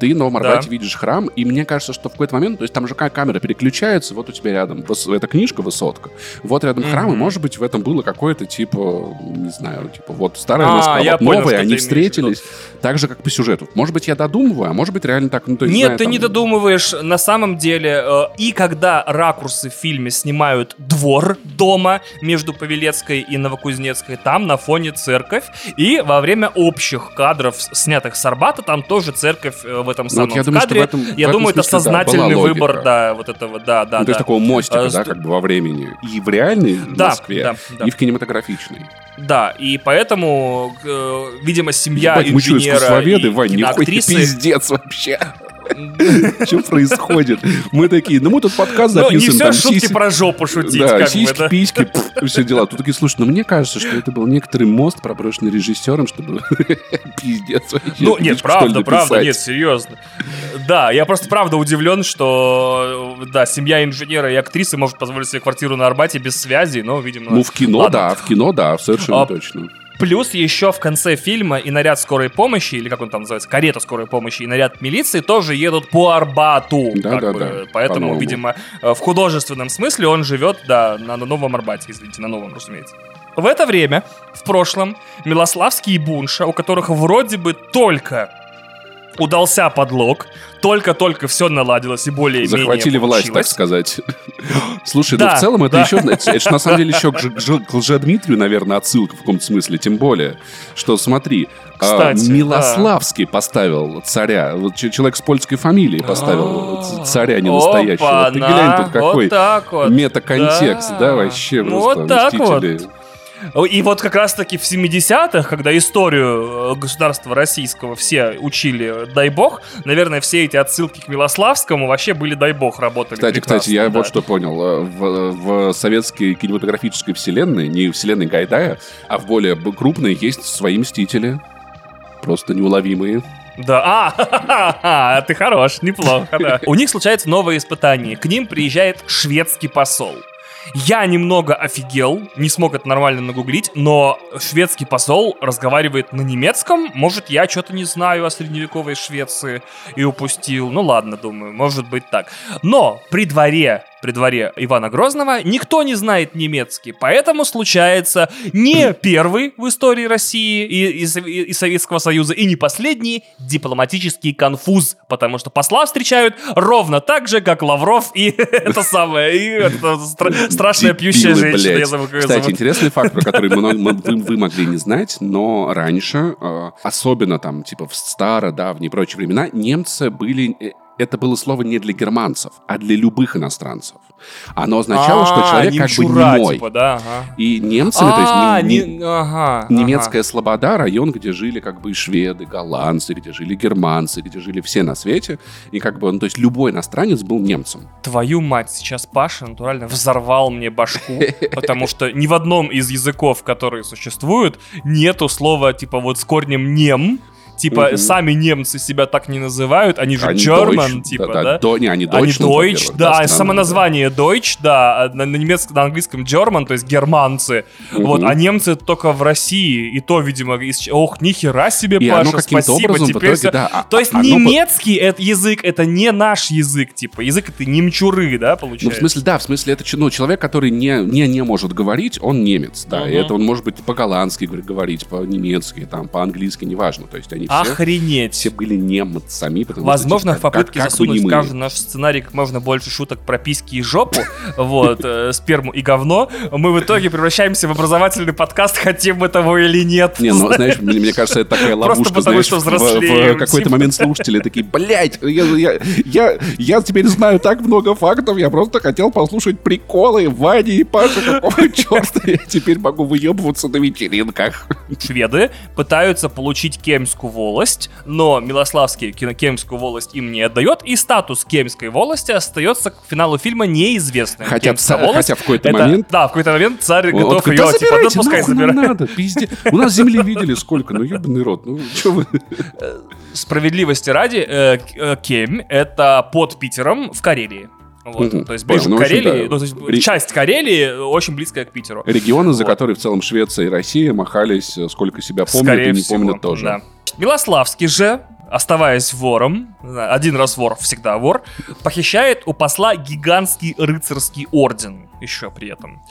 ты в Новом Арбате видишь храм, и мне кажется, что в какой-то момент, то есть там же ка- камера переключается, вот у тебя рядом эта книжка «Высотка», вот рядом храм, и может быть в этом было какое-то типа, не знаю, типа вот старая А, Москва, я вот понял, новая, они встретились, так же, как по сюжету. Может быть, я додумываю, а может быть, реально так, ну, то есть, Нет, знаю, ты там- не додумываешь. На самом деле, э, и когда ракурсы в фильме снимают двор дома между Павелецкой и Новокузнецкой, там на фоне церковь. И во время общих кадров, снятых с Арбата, там тоже церковь э, в этом Ну, самом вот я думаю, кадре. этом- я думаю, это смысле, да, сознательный была выбор, да, вот этого, да, да, Ну, то есть да. такого мостика, А, да, как бы во времени. И в реальной Да, Москве, да, да. и в кинематографичной. Да, и поэтому, э, видимо, семья Ебать, мы что, инженера и Вань, нихуя киноактрисы... пиздец вообще. Что происходит? Мы такие, ну мы тут подкаст Ну, не записываем, все шутки про жопу шутить, Да, сиськи, письки, все дела. Тут такие, слушай, ну мне кажется, что это был некоторый мост, проброшенный режиссером, чтобы пиздец. Ну, нет, правда, правда, нет, серьезно. Да, я просто правда удивлен, что, да, семья инженера и актрисы может позволить себе квартиру на Арбате без связи, но, видимо... Ну, в кино, да, в кино, да, совершенно А, точно. Плюс еще в конце фильма и наряд скорой помощи, или как он там называется, карета скорой помощи и наряд милиции тоже едут по Арбату. Да, да, бы. да, Поэтому, по-новому. видимо, э, в художественном смысле он живет, да, на, на Новом Арбате, извините, на Новом, разумеется. В это время, в прошлом, Милославский и Бунша, у которых вроде бы только удался подлог, только-только все наладилось и более-менее Захватили власть, так сказать. Слушай, ну Да, в целом это да. еще, это ж на самом деле еще к, к к Лжедмитрию, наверное, отсылка в каком-то смысле, тем более, что смотри, а, Кстати, Милославский поставил царя, вот человек с польской фамилией поставил ц- царя не настоящего. Ты глянь тут какой Вот вот. метаконтекст, Да. да, вообще Ну, просто вот так вот. И вот как раз-таки в 70-х, когда историю э, государства российского все учили, дай бог, наверное, все эти отсылки к Милославскому вообще были, дай бог, работали Кстати, кстати, я да. вот что понял. э, В, в советской кинематографической вселенной, не вселенной Гайдая, а в более крупной есть свои мстители. Просто неуловимые. Да, а, ты хорош, неплохо, да. У них случается новое испытание. К ним приезжает шведский посол. Я немного офигел, не смог это нормально нагуглить, но шведский посол разговаривает на немецком. Может, я что-то не знаю о средневековой Швеции и упустил. Ну ладно, думаю, может быть так. Но при дворе, при дворе Ивана Грозного никто не знает немецкий, поэтому случается не первый в истории России и, и и Советского Союза, и не последний дипломатический конфуз, потому что посла встречают ровно так же, как Лавров и это самое, и страшная пьющая женщина. Кстати, интересный факт, про который вы, могли не знать, но раньше, э, особенно там, типа, в старо-давние и прочие времена, немцы были... Это было слово не для германцев, а для любых иностранцев. Оно означало, что А, человек как бы немой. типа, да, ага. И немцами, то есть А, не- не- ага, Немецкая Слобода, район, где жили как бы шведы, голландцы, где жили германцы, где жили все на свете. И как бы, ну, то есть любой иностранец был немцем. Твою мать, сейчас Паша натурально взорвал мне башку, потому что ни в одном из языков, которые существуют, нету слова типа вот с корнем нем. Типа Мгм. сами немцы себя так не называют, они же Они German, Deutsch, типа, да, да? до- не, они Они Deutschland, Deutsch, да, страна, само название Deutsch, да, а на, на немецком, на английском German, то есть германцы. Мгм. Вот, а немцы только в России, и то, видимо, из... ох, нихера себе, И Паша, спасибо, образом теперь итоге, всё- да, а- То есть оно немецкий это язык, это не наш язык, типа, язык это немчуры, да, получается? Ну, в смысле, да, в смысле, это ну, человек, который не, не, не может говорить, он немец, да, и Мгм. это он может быть по-голландски говор- говорить, по-немецки, там, по-английски, неважно, то есть они все, Охренеть. все были немцами, потому Возможно, что, в попытке как, как засунуть в каждый наш сценарий как можно больше шуток про письки и жопу, вот, э, сперму и говно, мы в итоге превращаемся в образовательный подкаст, хотим мы того или нет. Не, ну, знаешь, мне, кажется, это такая Просто ловушка, потому знаешь, что в- в, какой-то типа. момент слушатели такие, блядь, я, я, я, я теперь знаю так много фактов, я просто хотел послушать приколы Вани и Паши, какого черта я теперь могу выебываться на вечеринках. Шведы пытаются получить Кемскую волость, но Милославский Кемскую волость им не отдает, и статус Кемской волости остается к финалу фильма неизвестным. Хотя ца- хотя в какой-то это- момент- Да, в какой-то момент царь Он готов ее, да типа, да пускай забирает. надо, пизде. У нас земли видели сколько, ну ебаный рот, ну что вы. Справедливости ради, э, э, Кемь — это под Питером в Карелии. Вот, Мгм. то есть ближе ну, Карелии, да. ну, то есть Ре- часть Карелии э, очень близкая к Питеру. Регионы, за Вот. которые в целом Швеция и Россия махались, э, сколько себя помнят Скорее и не всего, помнят тоже. да. Милославский же оставаясь вором, один раз вор, всегда вор, похищает у посла гигантский рыцарский орден еще при этом.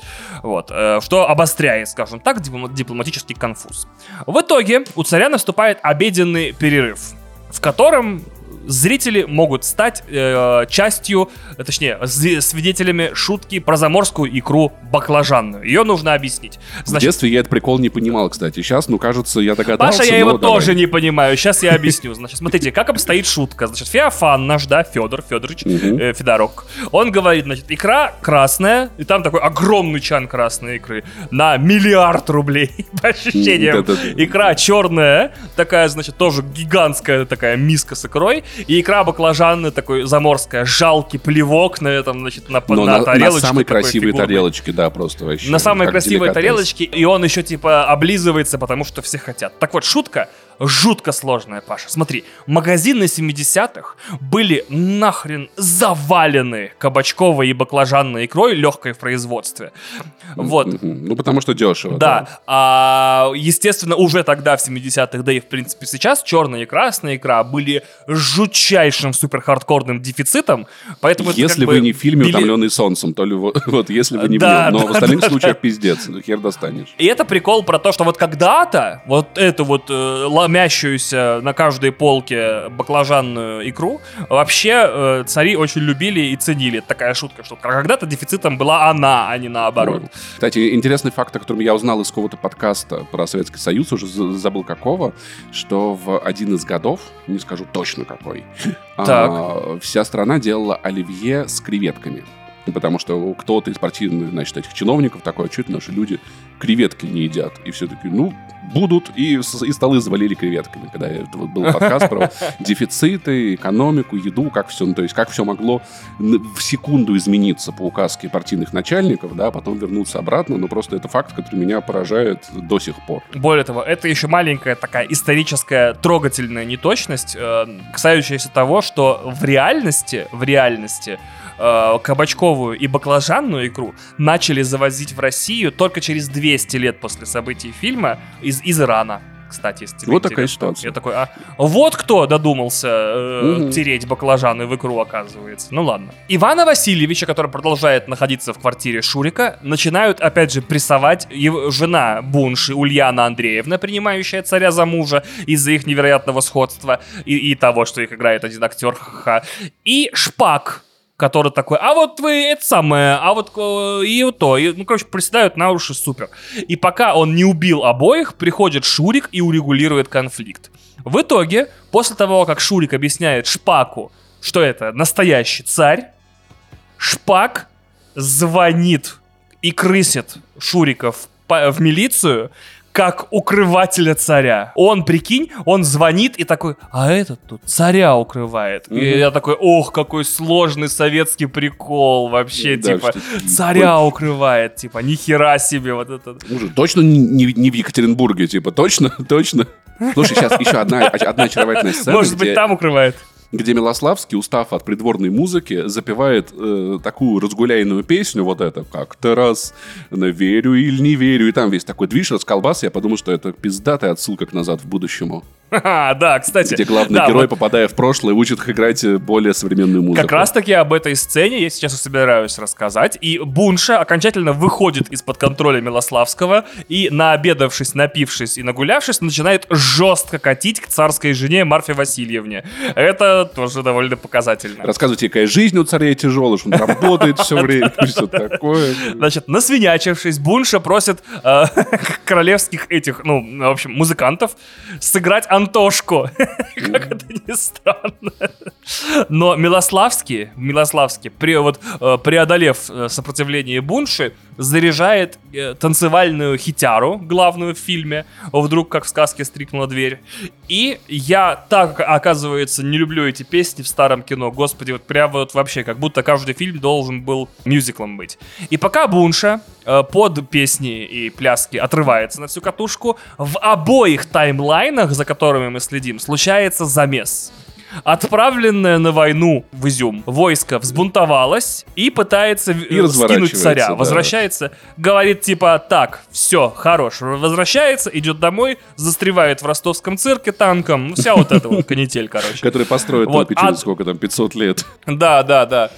Вот. э, Что обостряет, скажем так, диплом- дипломатический конфуз. В итоге у царя наступает обеденный перерыв, в котором зрители могут стать э, частью, э, точнее, свидетелями шутки про заморскую икру баклажанную. Ее нужно объяснить. В детстве я этот прикол не понимал, кстати. Сейчас, ну, кажется, я догадался. Паша, я но его давай. тоже не понимаю. Сейчас я объясню. Значит, смотрите, как обстоит шутка. Значит, Феофан наш, да, Федор Федорович, Мгм. э, Федорок, он говорит, значит, икра красная, и там такой огромный чан красной икры на миллиард рублей, по ощущениям. Икра черная, такая, значит, тоже гигантская такая миска с икрой, и икра баклажанная, такой заморская, жалкий плевок на этом, значит, на, Но на на, на тарелочке. самой такой красивой фигурной. тарелочке, да, просто вообще. На самой красивой тарелочке, и он еще типа облизывается, потому что все хотят. Так вот, шутка жутко сложная, Паша. Смотри, магазины 70-х были нахрен завалены кабачковой и баклажанной икрой, легкой в производстве. Вот. Ну, потому что дешево. Да, а, естественно, уже тогда, в 70-х, да и, в принципе, сейчас, черная и красная икра были жутчайшим супер-хардкорным дефицитом, поэтому это Если вы бы не в фильме били- «Утомленный солнцем», то ли вот, вот если вы не в Да, нем. Но да, в остальных да, случаях пиздец, ну, хер достанешь. И это прикол про то, что вот когда-то вот эту вот э, ломящуюся на каждой полке баклажанную икру вообще э, цари очень любили и ценили. Такая шутка, что когда-то дефицитом была она, а не наоборот. Кстати, интересный факт, о котором я узнал из какого-то подкаста про Советский Союз, уже за- забыл какого, что в один из годов, не скажу точно какой, а, вся страна делала оливье с креветками. Потому что кто-то из партийных, значит, этих чиновников такой, а что это наши люди креветки не едят? И все таки ну, будут, и, и столы завалили креветками, когда это вот был подкаст про дефициты, экономику, еду, как все, ну, то есть как все могло в секунду измениться по указке партийных начальников, да, а потом вернуться обратно, но просто это факт, который меня поражает до сих пор. Более того, это еще маленькая такая историческая трогательная неточность, э, касающаяся того, что в реальности, в реальности э, кабачковую и баклажанную икру начали завозить в Россию только через 200 лет после событий фильма из, из Ирана. Кстати, если тебе Вот такая интересно. ситуация. Я такой, а вот кто додумался э, Мгм. тереть баклажаны в икру, оказывается. Ну ладно. Ивана Васильевича, который продолжает находиться в квартире Шурика, начинают опять же прессовать его жена Бунши Ульяна Андреевна, принимающая царя за мужа из-за их невероятного сходства и, и того, что их играет один актер, ха-ха. И Шпак, который такой, а вот вы это самое, а вот э, и вот то. И, ну, короче, приседают на уши, супер. И пока он не убил обоих, приходит Шурик и урегулирует конфликт. В итоге, после того, как Шурик объясняет Шпаку, что это настоящий царь, Шпак звонит и крысит Шурика в, по- в милицию, как укрывателя царя. Он, прикинь, он звонит и такой, а этот тут царя укрывает. И Мгм. я такой, ох, какой сложный советский прикол вообще, Да, типа, что- царя укрывает, типа, нихера себе вот это. Уже точно не, не- не в Екатеринбурге, типа, точно, точно. Слушай, сейчас еще одна, одна очаровательная сцена, Может быть, где, там укрывает. Где Милославский, устав от придворной музыки, запевает э, такую разгуляйную песню, вот это, как-то раз, верю или не верю, и там весь такой движ, расколбас, я подумал, что это пиздатая отсылка к «Назад в будущему», Ха-ха, да, кстати. где главный да, герой, вот попадая в прошлое, учит их играть э, более современную музыку. Как раз таки об этой сцене я сейчас и собираюсь рассказать. И Бунша окончательно выходит из-под контроля Милославского и, наобедавшись, напившись и нагулявшись, начинает жестко катить к царской жене Марфе Васильевне. Это тоже довольно показательно. Рассказывайте, какая жизнь у царя тяжелая, что он работает все время, что такое. Значит, насвинячившись, Бунша просит э, королевских этих, ну, в общем, музыкантов сыграть Антошку. Как это ни странно. Но Милославский, Милославский, при, вот, э, преодолев э, сопротивление Бунши, заряжает э, танцевальную хитяру, главную в фильме, вдруг, как в сказке, стрикнула дверь. И я так, оказывается, не люблю эти песни в старом кино. Господи, вот прям вот вообще, как будто каждый фильм должен был мюзиклом быть. И пока Бунша э, под песни и пляски отрывается на всю катушку, в обоих таймлайнах, за которыми мы следим, случается замес. Отправленное на войну в Изюм войско взбунтовалось и пытается И скинуть разворачивается, царя. да. Возвращается, говорит типа так, все, хорош. Возвращается, идет домой, застревает в ростовском цирке танком. Ну, Вся вот эта вот канитель, короче. Который построит Вот, вот, через а- сколько там, 500 лет. Да, да, да.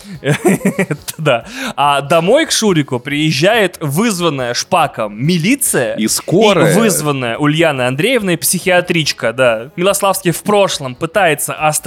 Да. А домой к Шурику приезжает вызванная шпаком милиция. И скорая. и вызванная Ульяной Андреевной психиатричка, да. Милославский в прошлом пытается остановить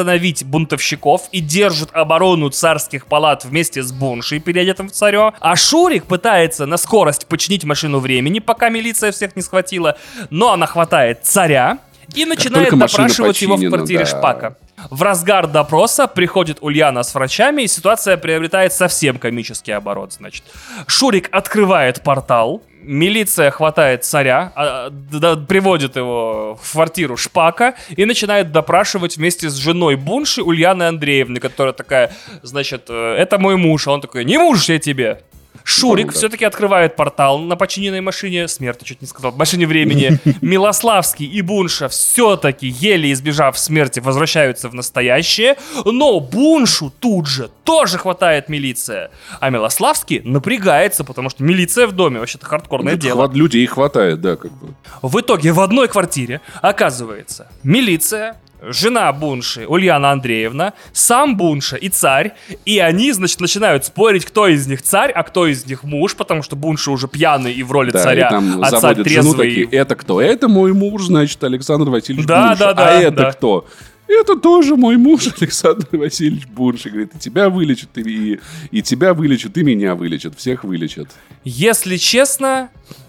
бунтовщиков и держит оборону царских палат вместе с Буншей, переодетым в царё. А Шурик пытается на скорость починить машину времени, пока милиция всех не схватила. Но она хватает царя и начинает допрашивать его в починена, квартире да. Шпака. В разгар допроса приходит Ульяна с врачами, и ситуация приобретает совсем комический оборот, значит. Шурик открывает портал, милиция хватает царя, а, д- д- приводит его в квартиру Шпака и начинает допрашивать вместе с женой Бунши Ульяны Андреевны, которая такая, значит, э, это мой муж, а он такой, не муж я тебе. Шурик Круто. все-таки открывает портал на починенной машине, смерти чуть не сказал, машине времени. Милославский и Бунша все-таки, еле избежав смерти, возвращаются в настоящее, но Буншу тут же тоже хватает милиция. А Милославский напрягается, потому что милиция в доме, вообще-то хардкорное Тут дело. хват- людей хватает, да, как бы. В итоге в одной квартире оказывается милиция, жена Бунши, Ульяна Андреевна, сам Бунша и царь. И они, значит, начинают спорить, кто из них царь, а кто из них муж, потому что Бунша уже пьяный и в роли Да, царя, и там а царь заводят жену трезвый. такие, это кто? Это мой муж, значит, Александр Васильевич Да, Бунша. да, да, А это да. кто? Это тоже мой муж Александр Васильевич Бунша. Говорит, и тебя вылечат, и, и тебя вылечат, и меня вылечат. Всех вылечат. Если честно,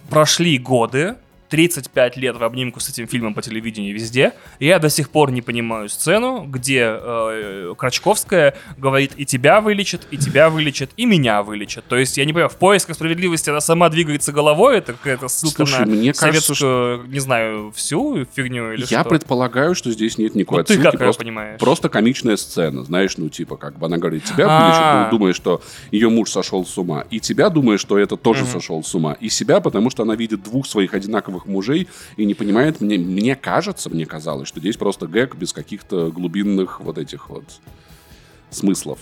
прошли годы, 35 лет в обнимку с этим фильмом по телевидению везде. и Я до сих пор не понимаю сцену, где э, Крачковская говорит и тебя вылечит, и тебя вылечит, и меня вылечит. То есть я не понимаю, в поисках справедливости она сама двигается головой, это какая-то ссылка Слушай, на мне кажется, советскую, не знаю, всю фигню или Я что. предполагаю, что здесь нет никакой Ну, ты отсылки. как её просто, понимаешь? просто комичная сцена. Знаешь, ну, типа, как бы она говорит, тебя А. вылечат, ну, думая, что ее муж сошел с ума. И тебя, думая, что это тоже сошел с ума. И себя, потому что она видит двух своих одинаковых мужей и не понимает, мне, мне кажется, мне казалось, что здесь просто гэг без каких-то глубинных вот этих вот смыслов.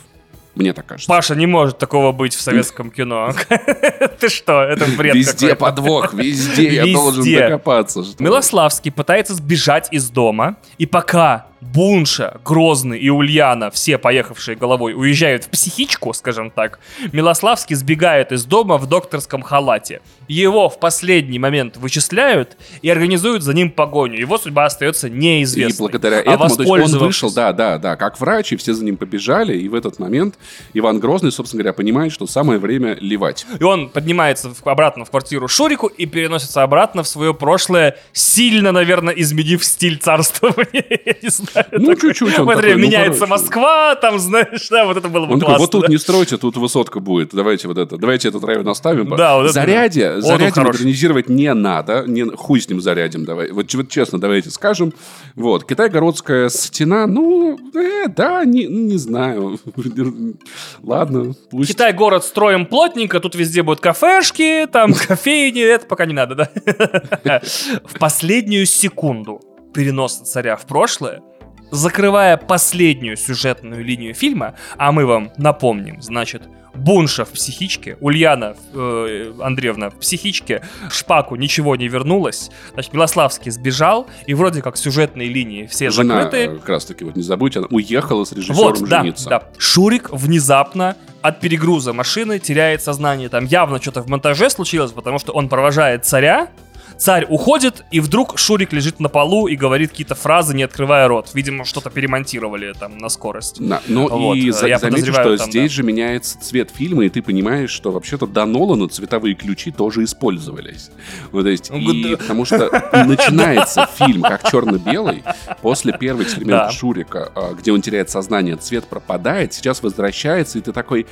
Мне так кажется. Паша, не может такого быть в советском кино. Ты что, это бред Везде подвох, везде я должен докопаться. Милославский пытается сбежать из дома, и пока Бунша, Грозный и Ульяна, все поехавшие головой, уезжают в психичку, скажем так, Милославский сбегает из дома в докторском халате. Его в последний момент вычисляют и организуют за ним погоню. Его судьба остается И неизвестной. благодаря А этому, то есть он вышел, да, да, да, как врач, и все за ним побежали, и в этот момент Иван Грозный, собственно говоря, понимает, что самое время ливать. И он поднимается в- обратно в квартиру Шурику и переносится обратно в свое прошлое, сильно, наверное, изменив стиль царствования. Я не знаю. Ну, чуть-чуть такой, ну, меняется. Москва, там, знаешь, да, вот это было бы классно. вот тут не стройте, тут высотка будет. Давайте вот это, давайте этот район оставим. Да, вот заряде хороший. модернизировать не надо. Не, хуй с ним зарядим, давай. Вот, честно, давайте скажем. Вот, Китай-городская стена, ну, э, да, не, не знаю. Ладно, пусть. Китай город строим плотненько, тут везде будут кафешки, там кофейни, это пока не надо, да? В последнюю секунду переноса царя в прошлое, закрывая последнюю сюжетную линию фильма, а мы вам напомним, значит, Бунша в психичке, Ульяна э, Андреевна в психичке, Шпаку ничего не вернулось, значит, Милославский сбежал, и вроде как сюжетные линии все Жена, закрыты. э, как раз таки, вот не забудьте, она уехала с режиссером Вот, да, жениться. да. Шурик внезапно от перегруза машины теряет сознание. Там явно что-то в монтаже случилось, потому что он провожает царя. Царь уходит, и вдруг Шурик лежит на полу и говорит какие-то фразы, не открывая рот. Видимо, что-то перемонтировали там на скорость. Да, ну Вот, и за- я подозреваю, что там, здесь да. же меняется цвет фильма, и ты понимаешь, что вообще-то до Нолана цветовые ключи тоже использовались. Ну, то есть, Ну, и потому что начинается фильм как черно-белый, после первого эксперимента. Шурика, а, где он теряет сознание, цвет пропадает, сейчас возвращается, и ты такой...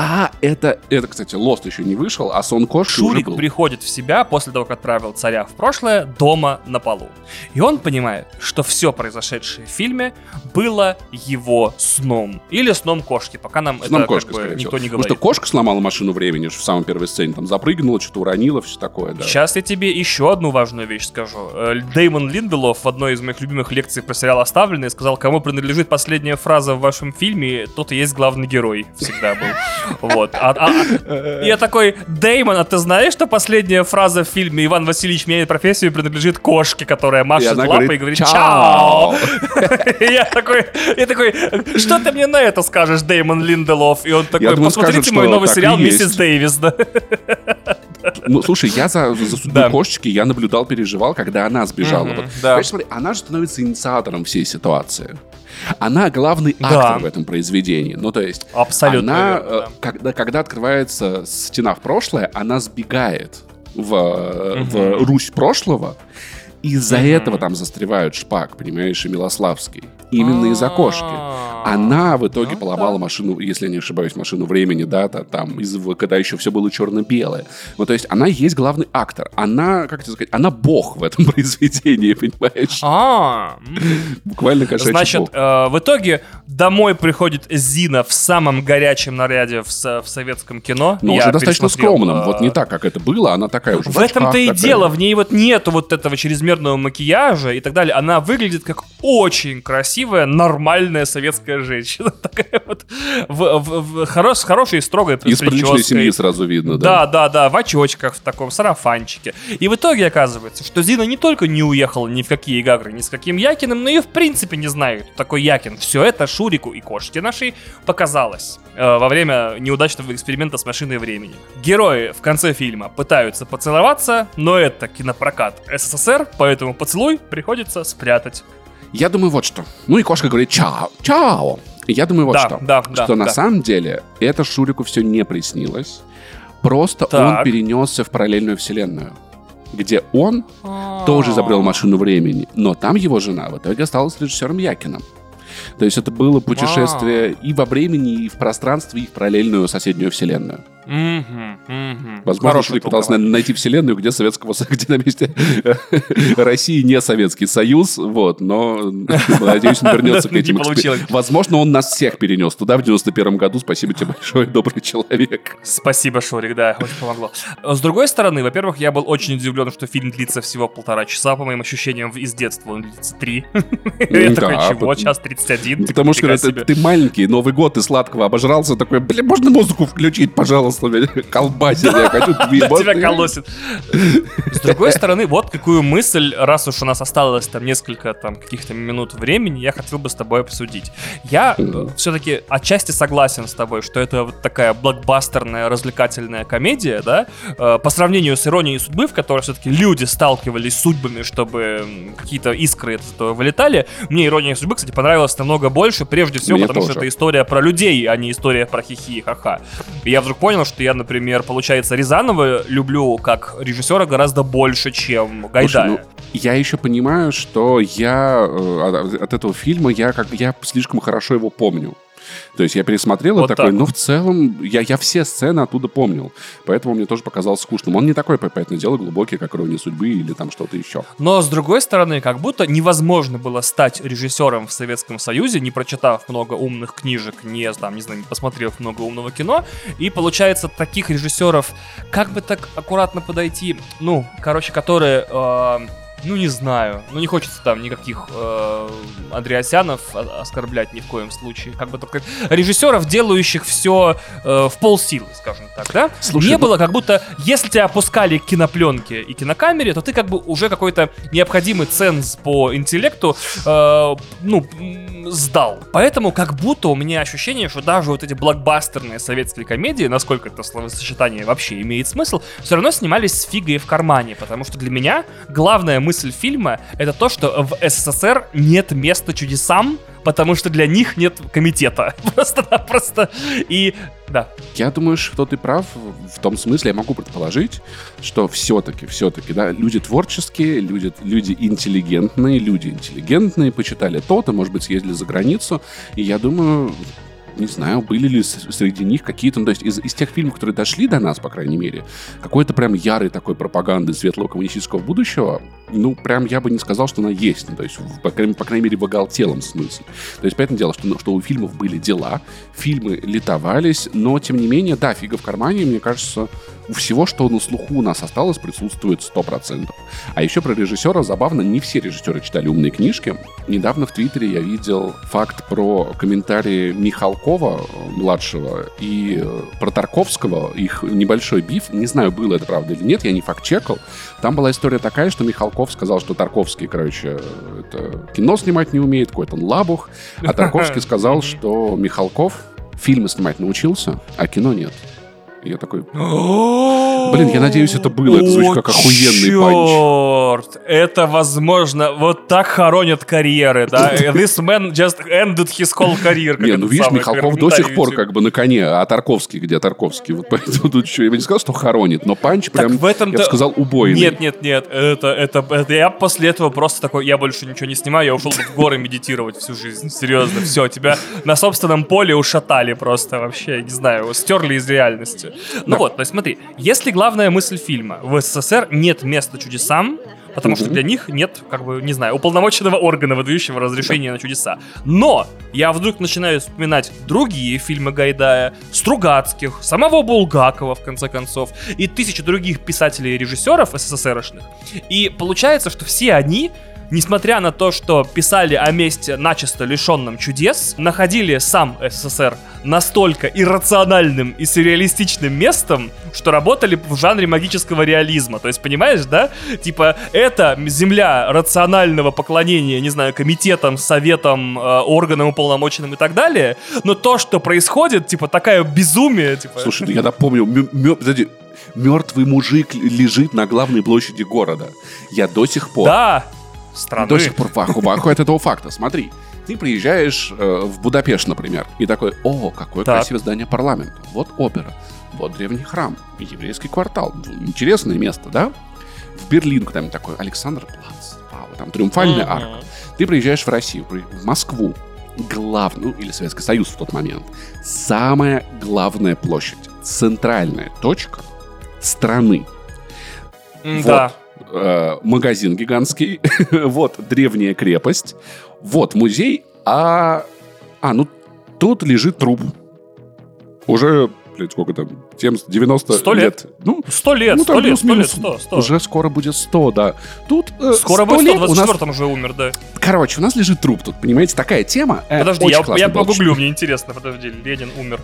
А, это, это, кстати, Лост еще не вышел, а сон кошки уже Шурик был. приходит в себя после того, как отправил царя в прошлое дома на полу. И он понимает, что все произошедшее в фильме было его сном. Или сном кошки, пока нам Сном это кошки, как бы никто всего. не Потому говорит. что кошка сломала машину времени в самой первой сцене, там запрыгнула, что-то уронила, все такое, да. Сейчас я тебе еще одну важную вещь скажу. Э, Дэймон Линделов в одной из моих любимых лекций про сериал «Оставленный» сказал, кому принадлежит последняя фраза в вашем фильме, тот и есть главный герой. Всегда был. Вот. А- а- а- Я такой, Дэймон, а ты знаешь, что последняя фраза в фильме «Иван Васильевич меняет профессию» принадлежит кошке, которая машет лапой и говорит «Чао!» Я такой, я такой, что ты мне на это скажешь, Дэймон Линделов? И он такой, посмотрите мой новый сериал. «Миссис Дэвис». да. Ну, слушай, я за, за судьбу Да. кошечки я наблюдал, переживал, когда она сбежала. Мгм, Вот. да. Понимаешь, смотри, она же становится инициатором всей ситуации. Она главный Да. актор в этом произведении. Ну, то есть, Абсолютно она, верно, да. э, когда, когда открывается стена в прошлое, она сбегает в, э, в Русь прошлого. Из-за этого там застревают Шпак, понимаешь, и Милославский. Именно из-за кошки. А. Она в итоге Ну поломала машину, если я не ошибаюсь, машину времени, да, та- там, из, когда еще все было черно-белое. Вот, то есть она есть главный актор. Она, как тебе сказать, она бог в этом произведении, понимаешь? А. Буквально кошачий Значит, э, в итоге домой приходит Зина в самом горячем наряде в, со- в советском кино. Но Я уже достаточно пересмотрел, скромным. э, Вот не так, как это было. Она такая уже В этом-то и дело, в ней вот нету вот этого чрезмерного макияжа и так далее. Она выглядит как очень красивая, нормальная советская женщина. Такая вот в, в- в хоро- с хорошей, строгой Из приличной семьи сразу видно, Да, да. да, да, в очочках, в таком сарафанчике. И в итоге оказывается, что Зина не только не уехала ни в какие Гагры, ни с каким Якиным, но и в принципе не знает, кто такой Якин. Все это Шурику и кошке нашей показалось э, во время неудачного эксперимента с машиной времени. Герои в конце фильма пытаются поцеловаться, но это кинопрокат СССР, поэтому поцелуй приходится спрятать. Я думаю вот что. Ну и кошка говорит чао, чао. Я думаю вот Да, что. да, да, что на да. самом деле это Шурику все не приснилось. Просто Так. он перенесся в параллельную вселенную, где он тоже изобрел машину времени, но там его жена в итоге осталась режиссером Якином. То есть это было путешествие и во времени, и в пространстве, и в параллельную соседнюю вселенную. Возможно, Шурик пытался найти вселенную, где Советского Со- где на месте России не Советский Союз, вот, но надеюсь, он вернется к этим. Возможно, он нас всех перенес туда в 91 году. Спасибо тебе большое, добрый человек. Спасибо, Шурик, да, очень помогло. С другой стороны, во-первых, я был очень удивлен, что фильм длится всего полтора часа, по моим ощущениям, из детства он длится три. Я такой, чего, час 31? Потому что ты маленький, Новый год, ты сладкого обожрался, такой, блин, можно музыку включить, пожалуйста, меня колбасит, я хочу тебя можно?» колосит. С другой стороны, вот какую мысль, раз уж у нас осталось там несколько там каких-то минут времени, я хотел бы с тобой обсудить. Я все-таки отчасти согласен с тобой, что это вот такая блокбастерная развлекательная комедия, да, э, по сравнению с «Иронией судьбы», в которой все-таки люди сталкивались с судьбами, чтобы какие-то искры из этого вылетали. Мне «Ирония судьбы», кстати, понравилась намного больше, прежде всего, Мне потому что тоже. это история про людей, а не история про хихи и ха-ха. И я вдруг понял, что я, например, получается, Рязанова люблю как режиссера гораздо больше, чем Слушай, Гайдая. ну, я еще понимаю, что я э, от- от этого фильма я как я слишком хорошо его помню. То есть я пересмотрел и Вот такой, так ну в целом я, я все сцены оттуда помнил. Поэтому мне тоже показался скучным. Он не такой, понятное дело, глубокий, как «Ирония судьбы» или там что-то еще. Но, с другой стороны, как будто невозможно было стать режиссером в Советском Союзе, не прочитав много умных книжек, не, там, не знаю, не посмотрев много умного кино. И получается, таких режиссеров, как бы так аккуратно подойти, ну, короче, которые... э, ну, не знаю. Ну, не хочется там никаких э, Андреасянов оскорблять ни в коем случае. Как бы сказать, режиссеров, делающих все в полсилы, скажем так, да? Слушай, не ну- было как будто, если тебя опускали к кинопленке и кинокамере, то ты как бы уже какой-то необходимый ценз по интеллекту, э, ну, сдал. Поэтому как будто у меня ощущение, что даже вот эти блокбастерные советские комедии, насколько это словосочетание вообще имеет смысл, все равно снимались с фигой в кармане, потому что для меня главная мысль фильма это то, что в СССР нет места чудесам, потому что для них нет комитета. Просто-напросто. И да. Я думаю, что ты прав в том смысле, я могу предположить, что все-таки, все-таки, да, люди творческие, люди, люди интеллигентные, люди интеллигентные, почитали то-то, может быть, съездили за границу, и я думаю, не знаю, были ли среди них какие-то, ну, то есть из, из тех фильмов, которые дошли до нас, по крайней мере, какой-то прям ярый такой пропаганды светлого коммунистического будущего, ну, прям я бы не сказал, что она есть. Ну, то есть, по, крайней, по крайней мере, в оголтелом смысле. То есть, поэтому дело, что, ну, что у фильмов были дела, фильмы литовались, но, тем не менее, да, фига в кармане, мне кажется, у всего, что на слуху у нас осталось, присутствует 100%. А еще про режиссера забавно, не все режиссеры читали умные книжки. Недавно в Твиттере я видел факт про комментарии Михалкова, младшего, и э, про Тарковского, их небольшой биф. Не знаю, было это правда или нет, я не факт-чекал. Там была история такая, что Михалков сказал, что Тарковский, короче, это кино снимать не умеет, какой-то он лабух. А Тарковский сказал, что Михалков фильмы снимать научился, а кино нет. Я такой... Блин, я надеюсь, это было. Это звучит как охуенный панч. Черт, это возможно. Вот так хоронят карьеры, да? This man just ended his whole career. Не, ну видишь, Михалков до сих пор как бы на коне, а Тарковский где Тарковский? Вот поэтому тут что, я бы не сказал, что хоронит, но панч прям, в этом я бы сказал, убойный. Нет, нет, нет, это, это, это, я после этого просто такой, я больше ничего не снимаю, я ушел в горы медитировать всю жизнь, серьезно, все, тебя на собственном поле ушатали просто вообще, не знаю, стерли из реальности. Ну вот, то есть смотри, если главная мысль фильма в СССР нет места чудесам, потому что для них нет, как бы, не знаю, уполномоченного органа, выдающего разрешение на чудеса. Но я вдруг начинаю вспоминать другие фильмы Гайдая, Стругацких, самого Булгакова, в конце концов, и тысячи других писателей и режиссеров СССРшных. И получается, что все они несмотря на то, что писали о месте начисто лишенном чудес, находили сам СССР настолько иррациональным и сюрреалистичным местом, что работали в жанре магического реализма. То есть, понимаешь, да? Типа, это земля рационального поклонения, не знаю, комитетам, советам, э, органам уполномоченным и так далее, но то, что происходит, типа, такая безумие, типа... Слушай, ну я напомню, мертвый мужик лежит на главной площади города. Я до сих пор... Да, страны. До сих пор в аху, в аху от этого факта. Смотри, ты приезжаешь э, в Будапешт, например, и такой, о, какое так. красивое здание парламента. Вот опера, вот древний храм, еврейский квартал. Интересное место, да? В Берлин куда-нибудь такой, Александр Плац, вау, там триумфальная mm-hmm. арка. Ты приезжаешь в Россию, в Москву, главную, или Советский Союз в тот момент, самая главная площадь, центральная точка страны. Mm, вот. Да э, магазин гигантский, вот древняя крепость, вот музей, а... А, ну тут лежит труп. Уже, блядь, сколько там, 70, 90 100 лет. лет. Ну, 100 лет, ну, 100 лет, 100 лет, 100, 100. Уже скоро будет 100, да. Тут э, Скоро будет 100, в 24 нас... уже умер, да. Короче, у нас лежит труп тут, понимаете, такая тема. Э, подожди, я, я погуглю, мне интересно, подожди, Ленин умер.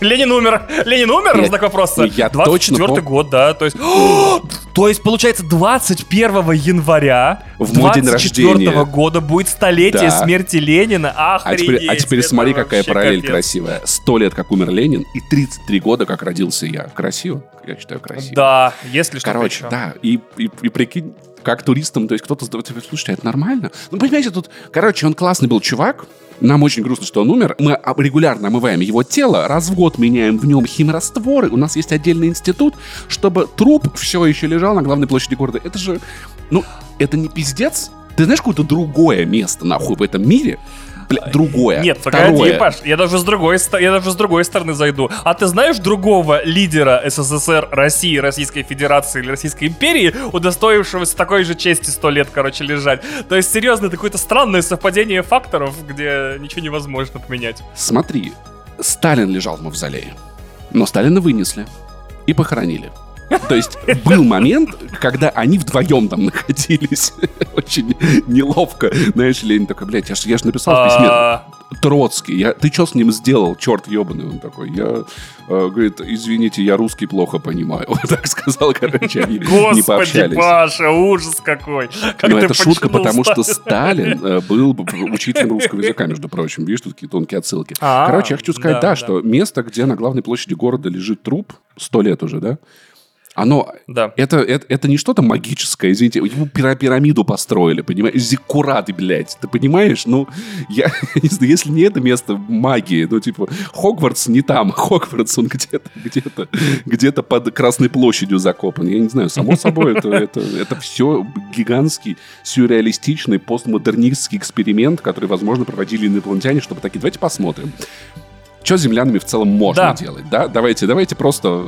Ленин умер. Lenин умер? Я, знак вопроса. Я 24 точно год, да. То есть, то есть, получается, 21 января в мой день рождения года будет столетие да. смерти Ленина. Охренеть. А теперь, а теперь смотри, какая параллель капец. красивая. 100 лет, как умер Ленин, и 33 года, как родился я. Красиво? Я считаю, красиво. Да, если что Короче, да. И, и, и прикинь, как туристам, то есть кто-то задает тебе, слушайте, а это нормально? Ну, понимаете, тут, короче, он классный был чувак, нам очень грустно, что он умер. Мы регулярно омываем его тело, раз в год меняем в нем химрастворы. У нас есть отдельный институт, чтобы труп все еще лежал на главной площади города. Это же, ну, это не пиздец? Ты знаешь какое-то другое место, нахуй, в этом мире, другое. Нет, погоди, Паш, я даже, с другой, я даже с другой стороны зайду. А ты знаешь другого лидера СССР, России, Российской Федерации или Российской империи, удостоившегося такой же чести сто лет, короче, лежать? То есть, серьезно, это какое-то странное совпадение факторов, где ничего невозможно поменять. Смотри, Сталин лежал в мавзолее, но Сталина вынесли и похоронили. То есть был момент, когда они вдвоем там находились. Очень неловко. Знаешь, Ленин такой, блядь, я же написал в письме. А. Троцкий, я, ты что с ним сделал, черт ебаный? Он такой, я, э, говорит, извините, я русский плохо понимаю. Вот так сказал, короче, они Господи, не пообщались. Паша, ужас какой. Как Но это шутка, потому что Сталин э, был учителем русского языка, между прочим. Видишь, тут такие тонкие отсылки. А, короче, я хочу сказать, да, что место, где на главной площади города лежит труп, сто лет уже, да, оно, да. это, это, это не что-то магическое, извините, ему пирамиду построили, понимаешь, зиккураты, блядь, ты понимаешь? Ну, я, если не это место магии, ну, типа, Хогвартс не там, Хогвартс, он где-то, где-то, где-то под Красной площадью закопан, я не знаю, само собой, это, это, это все гигантский, сюрреалистичный, постмодернистский эксперимент, который, возможно, проводили инопланетяне, чтобы такие, давайте посмотрим, что с землянами в целом можно Да. делать, да? Давайте, давайте просто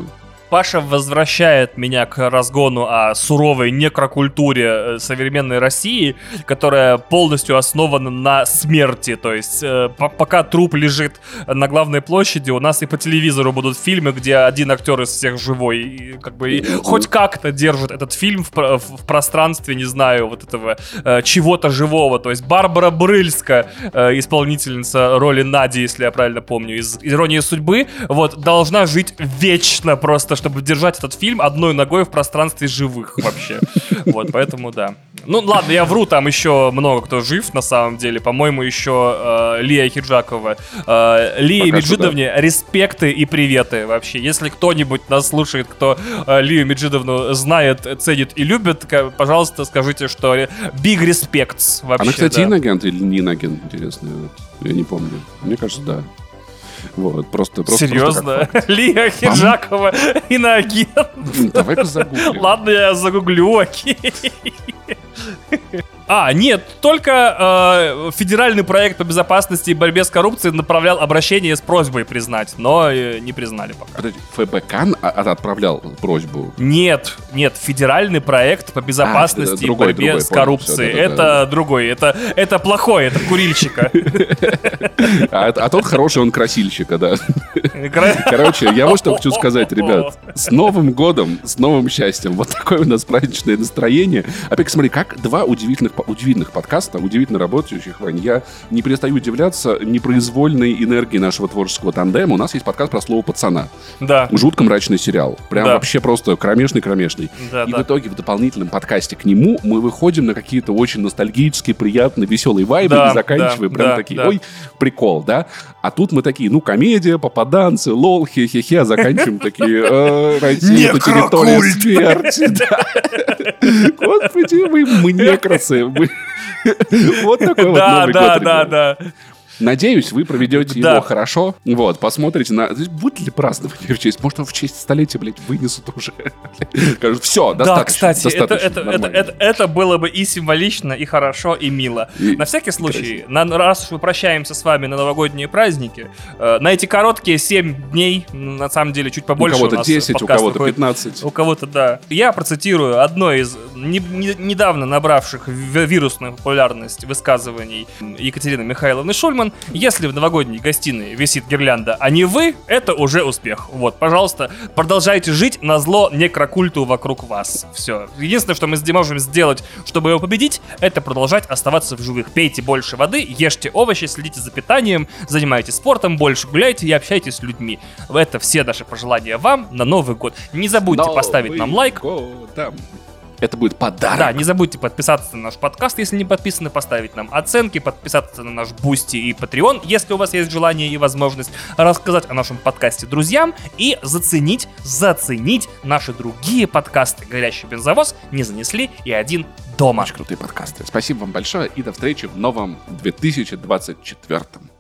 Паша возвращает меня к разгону о суровой некрокультуре э, современной России, которая полностью основана на смерти. То есть, э, по- пока труп лежит на главной площади, у нас и по телевизору будут фильмы, где один актер из всех живой. И, как бы, и хоть как-то держит этот фильм в, в- в пространстве, не знаю, вот этого э, чего-то живого. То есть Барбара Брыльска, э, исполнительница роли Нади, если я правильно помню, из «Иронии судьбы», вот, должна жить вечно просто, чтобы держать этот фильм одной ногой в пространстве живых вообще. Вот, поэтому да. Ну, ладно, я вру, там еще много кто жив, на самом деле. По-моему, еще э, Лия Хиджакова. Э, Лии Пока Меджидовне респекты и приветы вообще. Если кто-нибудь нас слушает, кто э, Лию Меджидовну знает, ценит и любит, пожалуйста, скажите, что big respects вообще. Она, кстати, да. инагент или не инагент, интересно. Я не помню. Мне кажется, да. Вот, просто... просто Серьезно? Лия Хиджакова иноагент? просто как- Давай-ка загуглим. Ладно, я загуглю, окей. А, нет, только э, федеральный проект по безопасности и борьбе с коррупцией направлял обращение с просьбой признать, но э, не признали пока. Подожди, ФБК а- а- отправлял просьбу. Нет, нет, федеральный проект по безопасности это и другой, борьбе другой, с понял, коррупцией. всё, да-да-да. это другой, это, это плохой, это курильщика. А, а тот хороший, он красильщика, да. Короче, я вот что хочу сказать, ребят. С Новым годом, с новым счастьем. Вот такое у нас праздничное настроение. Опять, смотри, как два удивительных, удивительных подкаста, удивительно работающих, Вань. Я не перестаю удивляться непроизвольной энергии нашего творческого тандема. У нас есть подкаст про слово «пацана». Да, Жутко мрачный сериал. Прям Да. вообще просто кромешный-кромешный. да, И да. в итоге в дополнительном подкасте к нему мы выходим на какие-то очень ностальгические, приятные, веселые вайбы Да, и заканчиваем да, прям да, такие, да. ой, прикол, да? А тут мы такие, ну, комедия, попаданцы, лол, хе-хе-хе, а заканчиваем такие, э, Россия, это территория смерти. Господи, вы, мы некрасы. Вот такой вот Да, Новый да, год, да, ребят. да. Надеюсь, вы проведете Да. его хорошо. Вот, посмотрите на... Будет ли празднование в честь? Может, он в честь столетия, блядь, вынесут уже. Скажут, все, Да, достаточно. кстати, это, достаточно, это, это, нормально». это, это было бы и символично, и хорошо, и мило. И на всякий случай, на, раз уж мы прощаемся с вами на новогодние праздники, э, на эти короткие 7 дней, м, на самом деле чуть У побольше кого-то нас 10, у кого-то выходит. 15. У кого-то, да. Я процитирую одно из не- не- недавно набравших ви- вирусную популярность высказываний Екатерины Михайловны Шульман. Если в новогодней гостиной висит гирлянда, а не вы, это уже успех. Вот, пожалуйста, продолжайте жить на зло некрокульту вокруг вас. Все. Единственное, что мы можем сделать, чтобы его победить, это продолжать оставаться в живых. Пейте больше воды, ешьте овощи, следите за питанием, занимайтесь спортом, больше гуляйте и общайтесь с людьми. Это все наши пожелания вам на Новый год. Не забудьте поставить нам лайк. годом. Это будет подарок. Да, не забудьте подписаться на наш подкаст, если не подписаны, поставить нам оценки, подписаться на наш Boosty и Patreon, если у вас есть желание и возможность рассказать о нашем подкасте друзьям и заценить, заценить наши другие подкасты. Горящий бензовоз не занесли и один дома. Очень крутые подкасты. Спасибо вам большое и до встречи в новом 2024.